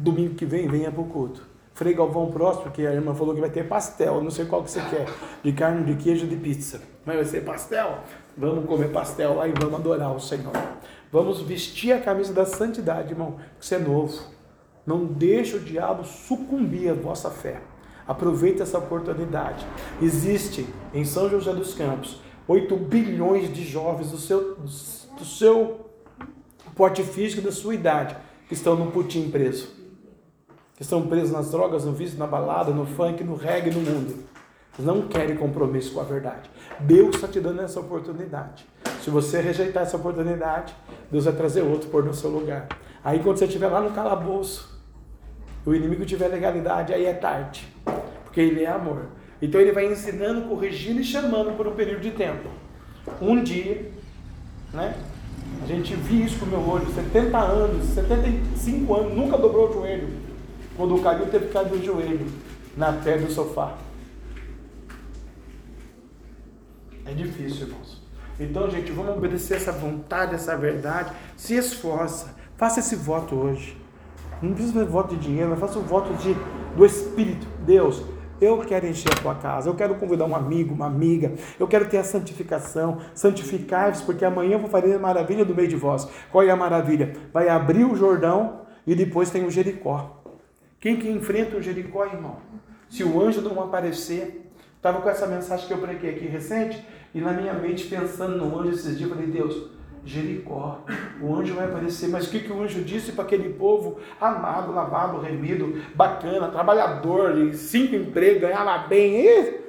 Domingo que vem, venha para o culto. Frei Galvão próximo, que a irmã falou que vai ter pastel, não sei qual que você quer, de carne, de queijo, de pizza. Mas vai ser pastel? Vamos comer pastel lá e vamos adorar o Senhor. Vamos vestir a camisa da santidade, irmão, que você é novo. Não deixe o diabo sucumbir à vossa fé. Aproveite essa oportunidade. Existe em São José dos Campos 8 bilhões de jovens do seu, do seu porte físico da sua idade que estão no putim preso. Que estão presos nas drogas, no vício, na balada, no funk, no reggae, no mundo. Eles não querem compromisso com a verdade. Deus está te dando essa oportunidade. Se você rejeitar essa oportunidade, Deus vai trazer outro por no seu lugar. Aí quando você estiver lá no calabouço, o inimigo tiver legalidade, aí é tarde. Porque ele é amor. Então ele vai ensinando, corrigindo e chamando por um período de tempo. Um dia, né? A gente viu isso com o meu olho, 70 anos, 75 anos, nunca dobrou o joelho. Quando caiu, teve que cair do joelho na terra do sofá. É difícil, irmãos. Então, gente, vamos obedecer essa vontade, essa verdade. Se esforça. Faça esse voto hoje. Não precisa fazer voto de dinheiro, mas faça o voto de, do Espírito. Deus, eu quero encher a tua casa, eu quero convidar um amigo, uma amiga, eu quero ter a santificação, santificar-vos, porque amanhã eu vou fazer a maravilha do meio de vós. Qual é a maravilha? Vai abrir o Jordão e depois tem o Jericó. Quem que enfrenta o Jericó, irmão? Se o anjo não aparecer, estava com essa mensagem que eu preguei aqui recente, e na minha mente pensando no anjo esses dias, eu falei, Deus, Jericó, o anjo vai aparecer, mas o que, que o anjo disse para aquele povo amado, lavado, remido, bacana, trabalhador, cinco empregos, ganhava bem, e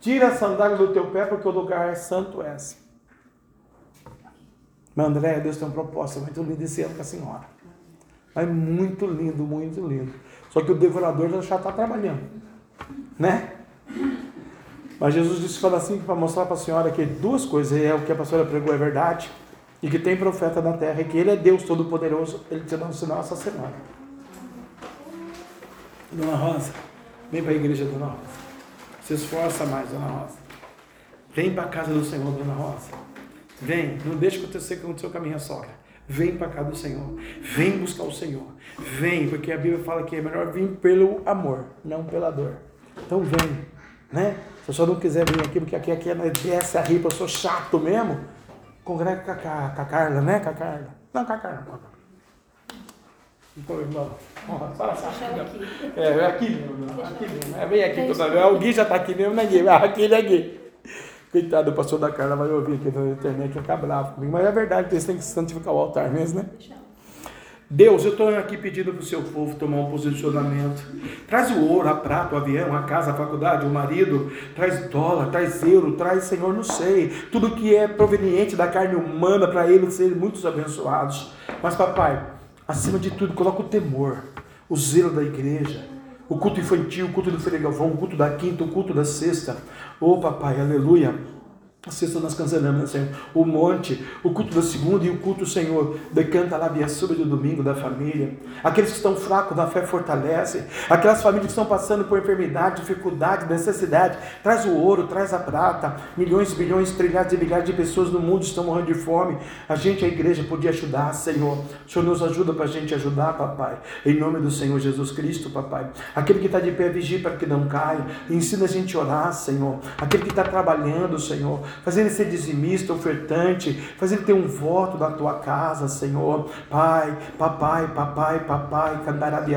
tira a sandália do teu pé, porque o lugar é santo é esse. Mas André, Deus tem uma proposta muito linda esse ano com a senhora. Mas muito lindo, muito lindo. Só que o devorador já está trabalhando, né? Mas Jesus disse fala assim para mostrar para a senhora que duas coisas, é o que a pastora pregou é verdade, e que tem profeta na terra, e que ele é Deus Todo-Poderoso, ele te dá um sinal essa semana. Dona Rosa, vem para a igreja, Dona Rosa. Se esforça mais, Dona Rosa. Vem para a casa do Senhor, Dona Rosa. Vem, não deixe acontecer com o seu caminho a sogra. Vem para casa do Senhor. Vem buscar o Senhor. Vem, porque a Bíblia fala que é melhor vir pelo amor, não pela dor. Então vem, né? Se só não quiser vir aqui, porque aqui, aqui é desce a ripa, eu sou chato mesmo, congrega com a, com a Carla, né? Com a Carla. Não, com a Carla. Então, irmão, fala aqui. É, é aqui mesmo, aqui mesmo. É, vem aqui toda vez. O Gui já está aqui mesmo, né, Gui? Aqui, né, Gui? Coitado, o pastor da Carla vai ouvir aqui na internet, vai ficar bravo comigo. Mas é verdade, eles têm que santificar o altar mesmo, né? Deus, eu estou aqui pedindo para o seu povo tomar um posicionamento. Traz o ouro, a prata, o avião, a casa, a faculdade, o marido. Traz dólar, traz euro, traz, Senhor, não sei. Tudo que é proveniente da carne humana para eles serem muitos abençoados. Mas, papai, acima de tudo, coloca o temor, o zelo da igreja. O culto infantil, o culto do Frei Galvão, o culto da quinta, o culto da sexta. Oh, papai, aleluia. A sexta nós cancelamos, Senhor. O monte, o culto da segunda e o culto, Senhor, decanta lá via sub do domingo da família. Aqueles que estão fracos na fé fortalece. Aquelas famílias que estão passando por enfermidade, dificuldade, necessidade. Traz o ouro, traz a prata. Milhões, bilhões, trilhares e bilhares de pessoas no mundo estão morrendo de fome. A gente, a igreja, podia ajudar, Senhor. O Senhor nos ajuda para a gente ajudar, papai. Em nome do Senhor Jesus Cristo, papai. Aquele que está de pé, vigia para que não caia. Ensina a gente a orar, Senhor. Aquele que está trabalhando, Senhor Faz ele ser dizimista, ofertante. Faz ele ter um voto na tua casa, Senhor. Pai, papai, papai, papai,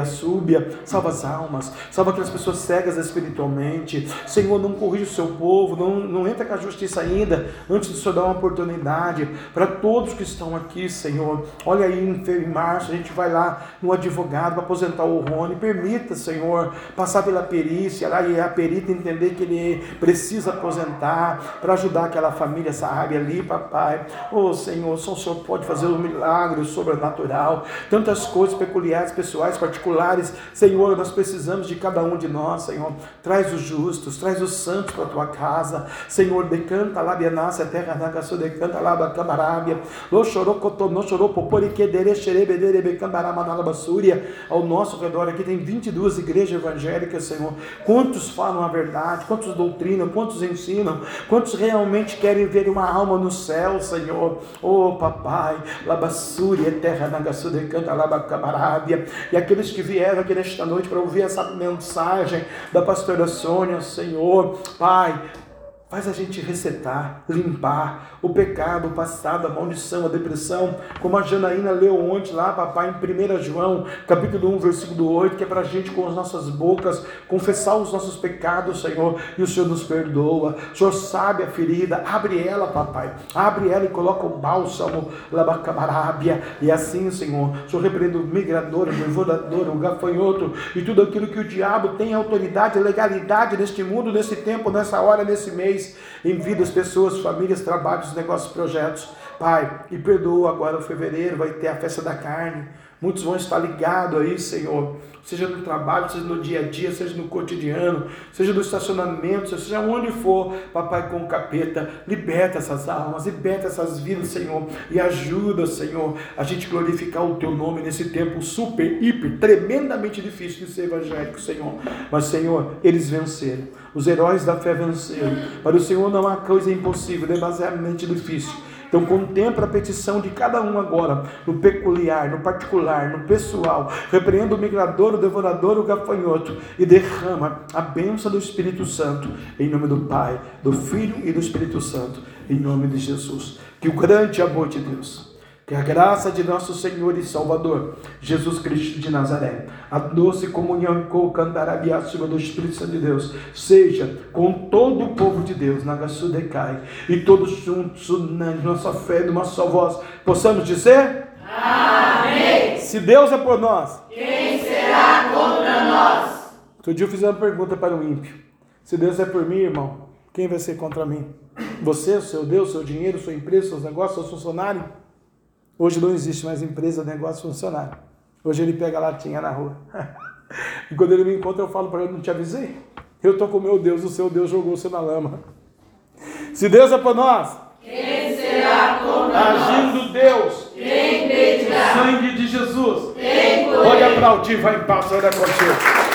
súbia. Salva as almas. Salva aquelas pessoas cegas espiritualmente. Senhor, não corrija o seu povo. Não, não entra com a justiça ainda. Antes do Senhor dar uma oportunidade para todos que estão aqui, Senhor. Olha aí, em março, a gente vai lá no advogado para aposentar o Rony. Permita, Senhor, passar pela perícia lá e a perita entender que ele precisa aposentar para ajudar aquela família, essa área ali, papai. Oh, Senhor, só o Senhor pode fazer um milagre sobrenatural. Tantas coisas peculiares, pessoais, particulares. Senhor, nós precisamos de cada um de nós, Senhor. Traz os justos, traz os santos para a tua casa. Senhor, decanta lá, a terra na decanta lá, camarábia. Lo chorou, no chorou, poporiquedere, xerebedere, becambaramanalabassúria. Ao nosso redor aqui tem 22 igrejas evangélicas, Senhor. Quantos falam a verdade? Quantos doutrinam? Quantos ensinam? Quantos realmente querem ver uma alma no céu, Senhor? Oh, papai, labassúria, terra nagasudecanta, labacamarábia. E aqueles que vieram aqui nesta noite para ouvir essa mensagem da pastora Sônia, Senhor, Pai, Faz a gente resetar, limpar o pecado, o passado, a maldição, a depressão, como a Janaína leu ontem lá, papai, em 1 João, capítulo 1, versículo 8, que é para a gente com as nossas bocas confessar os nossos pecados, Senhor, e o Senhor nos perdoa. O Senhor sabe a ferida, abre ela, papai, abre ela e coloca o bálsamo, labacabarábia, e assim, Senhor, o Senhor repreende o migrador, o devorador, o gafanhoto, e tudo aquilo que o diabo tem autoridade, legalidade neste mundo, nesse tempo, nessa hora, nesse mês em vida as pessoas, famílias, trabalhos, negócios, projetos. Pai, e perdoa agora o fevereiro, vai ter a festa da carne. Muitos vão estar ligados aí, Senhor, seja no trabalho, seja no dia a dia, seja no cotidiano, seja no estacionamento, seja onde for, papai, com o capeta, liberta essas almas, liberta essas vidas, Senhor, e ajuda, Senhor, a gente glorificar o teu nome nesse tempo super, hiper, tremendamente difícil de ser evangélico, Senhor. Mas, Senhor, eles venceram. Os heróis da fé venceram. Para o Senhor não há coisa impossível, demasiadamente difícil. Então contempla a petição de cada um agora, no peculiar, no particular, no pessoal. Repreenda o migrador, o devorador, o gafanhoto e derrama a bênção do Espírito Santo em nome do Pai, do Filho e do Espírito Santo, em nome de Jesus. Que o grande amor de Deus que a graça de nosso Senhor e Salvador, Jesus Cristo de Nazaré, a doce comunhão com o cantarabiássima do Espírito Santo de Deus, seja com todo o povo de Deus, Nagasudecai, e todos juntos, unânimes, nossa fé, de uma só voz, possamos dizer? Amém! Se Deus é por nós, quem será contra nós? Outro dia eu fiz uma pergunta para o ímpio: Se Deus é por mim, irmão, quem vai ser contra mim? Você, o seu Deus, seu dinheiro, sua empresa, seus negócios, seus funcionários? Hoje não existe mais empresa, negócio, funcionário. Hoje ele pega a latinha na rua. e quando ele me encontra, eu falo para ele: não te avisei? Eu estou com meu Deus, o seu Deus jogou você na lama. Se Deus é para nós, quem será contra Agindo nós? Deus, quem impedirá? Sangue de Jesus. Quem Pode aplaudir, vai em paz, olha contigo.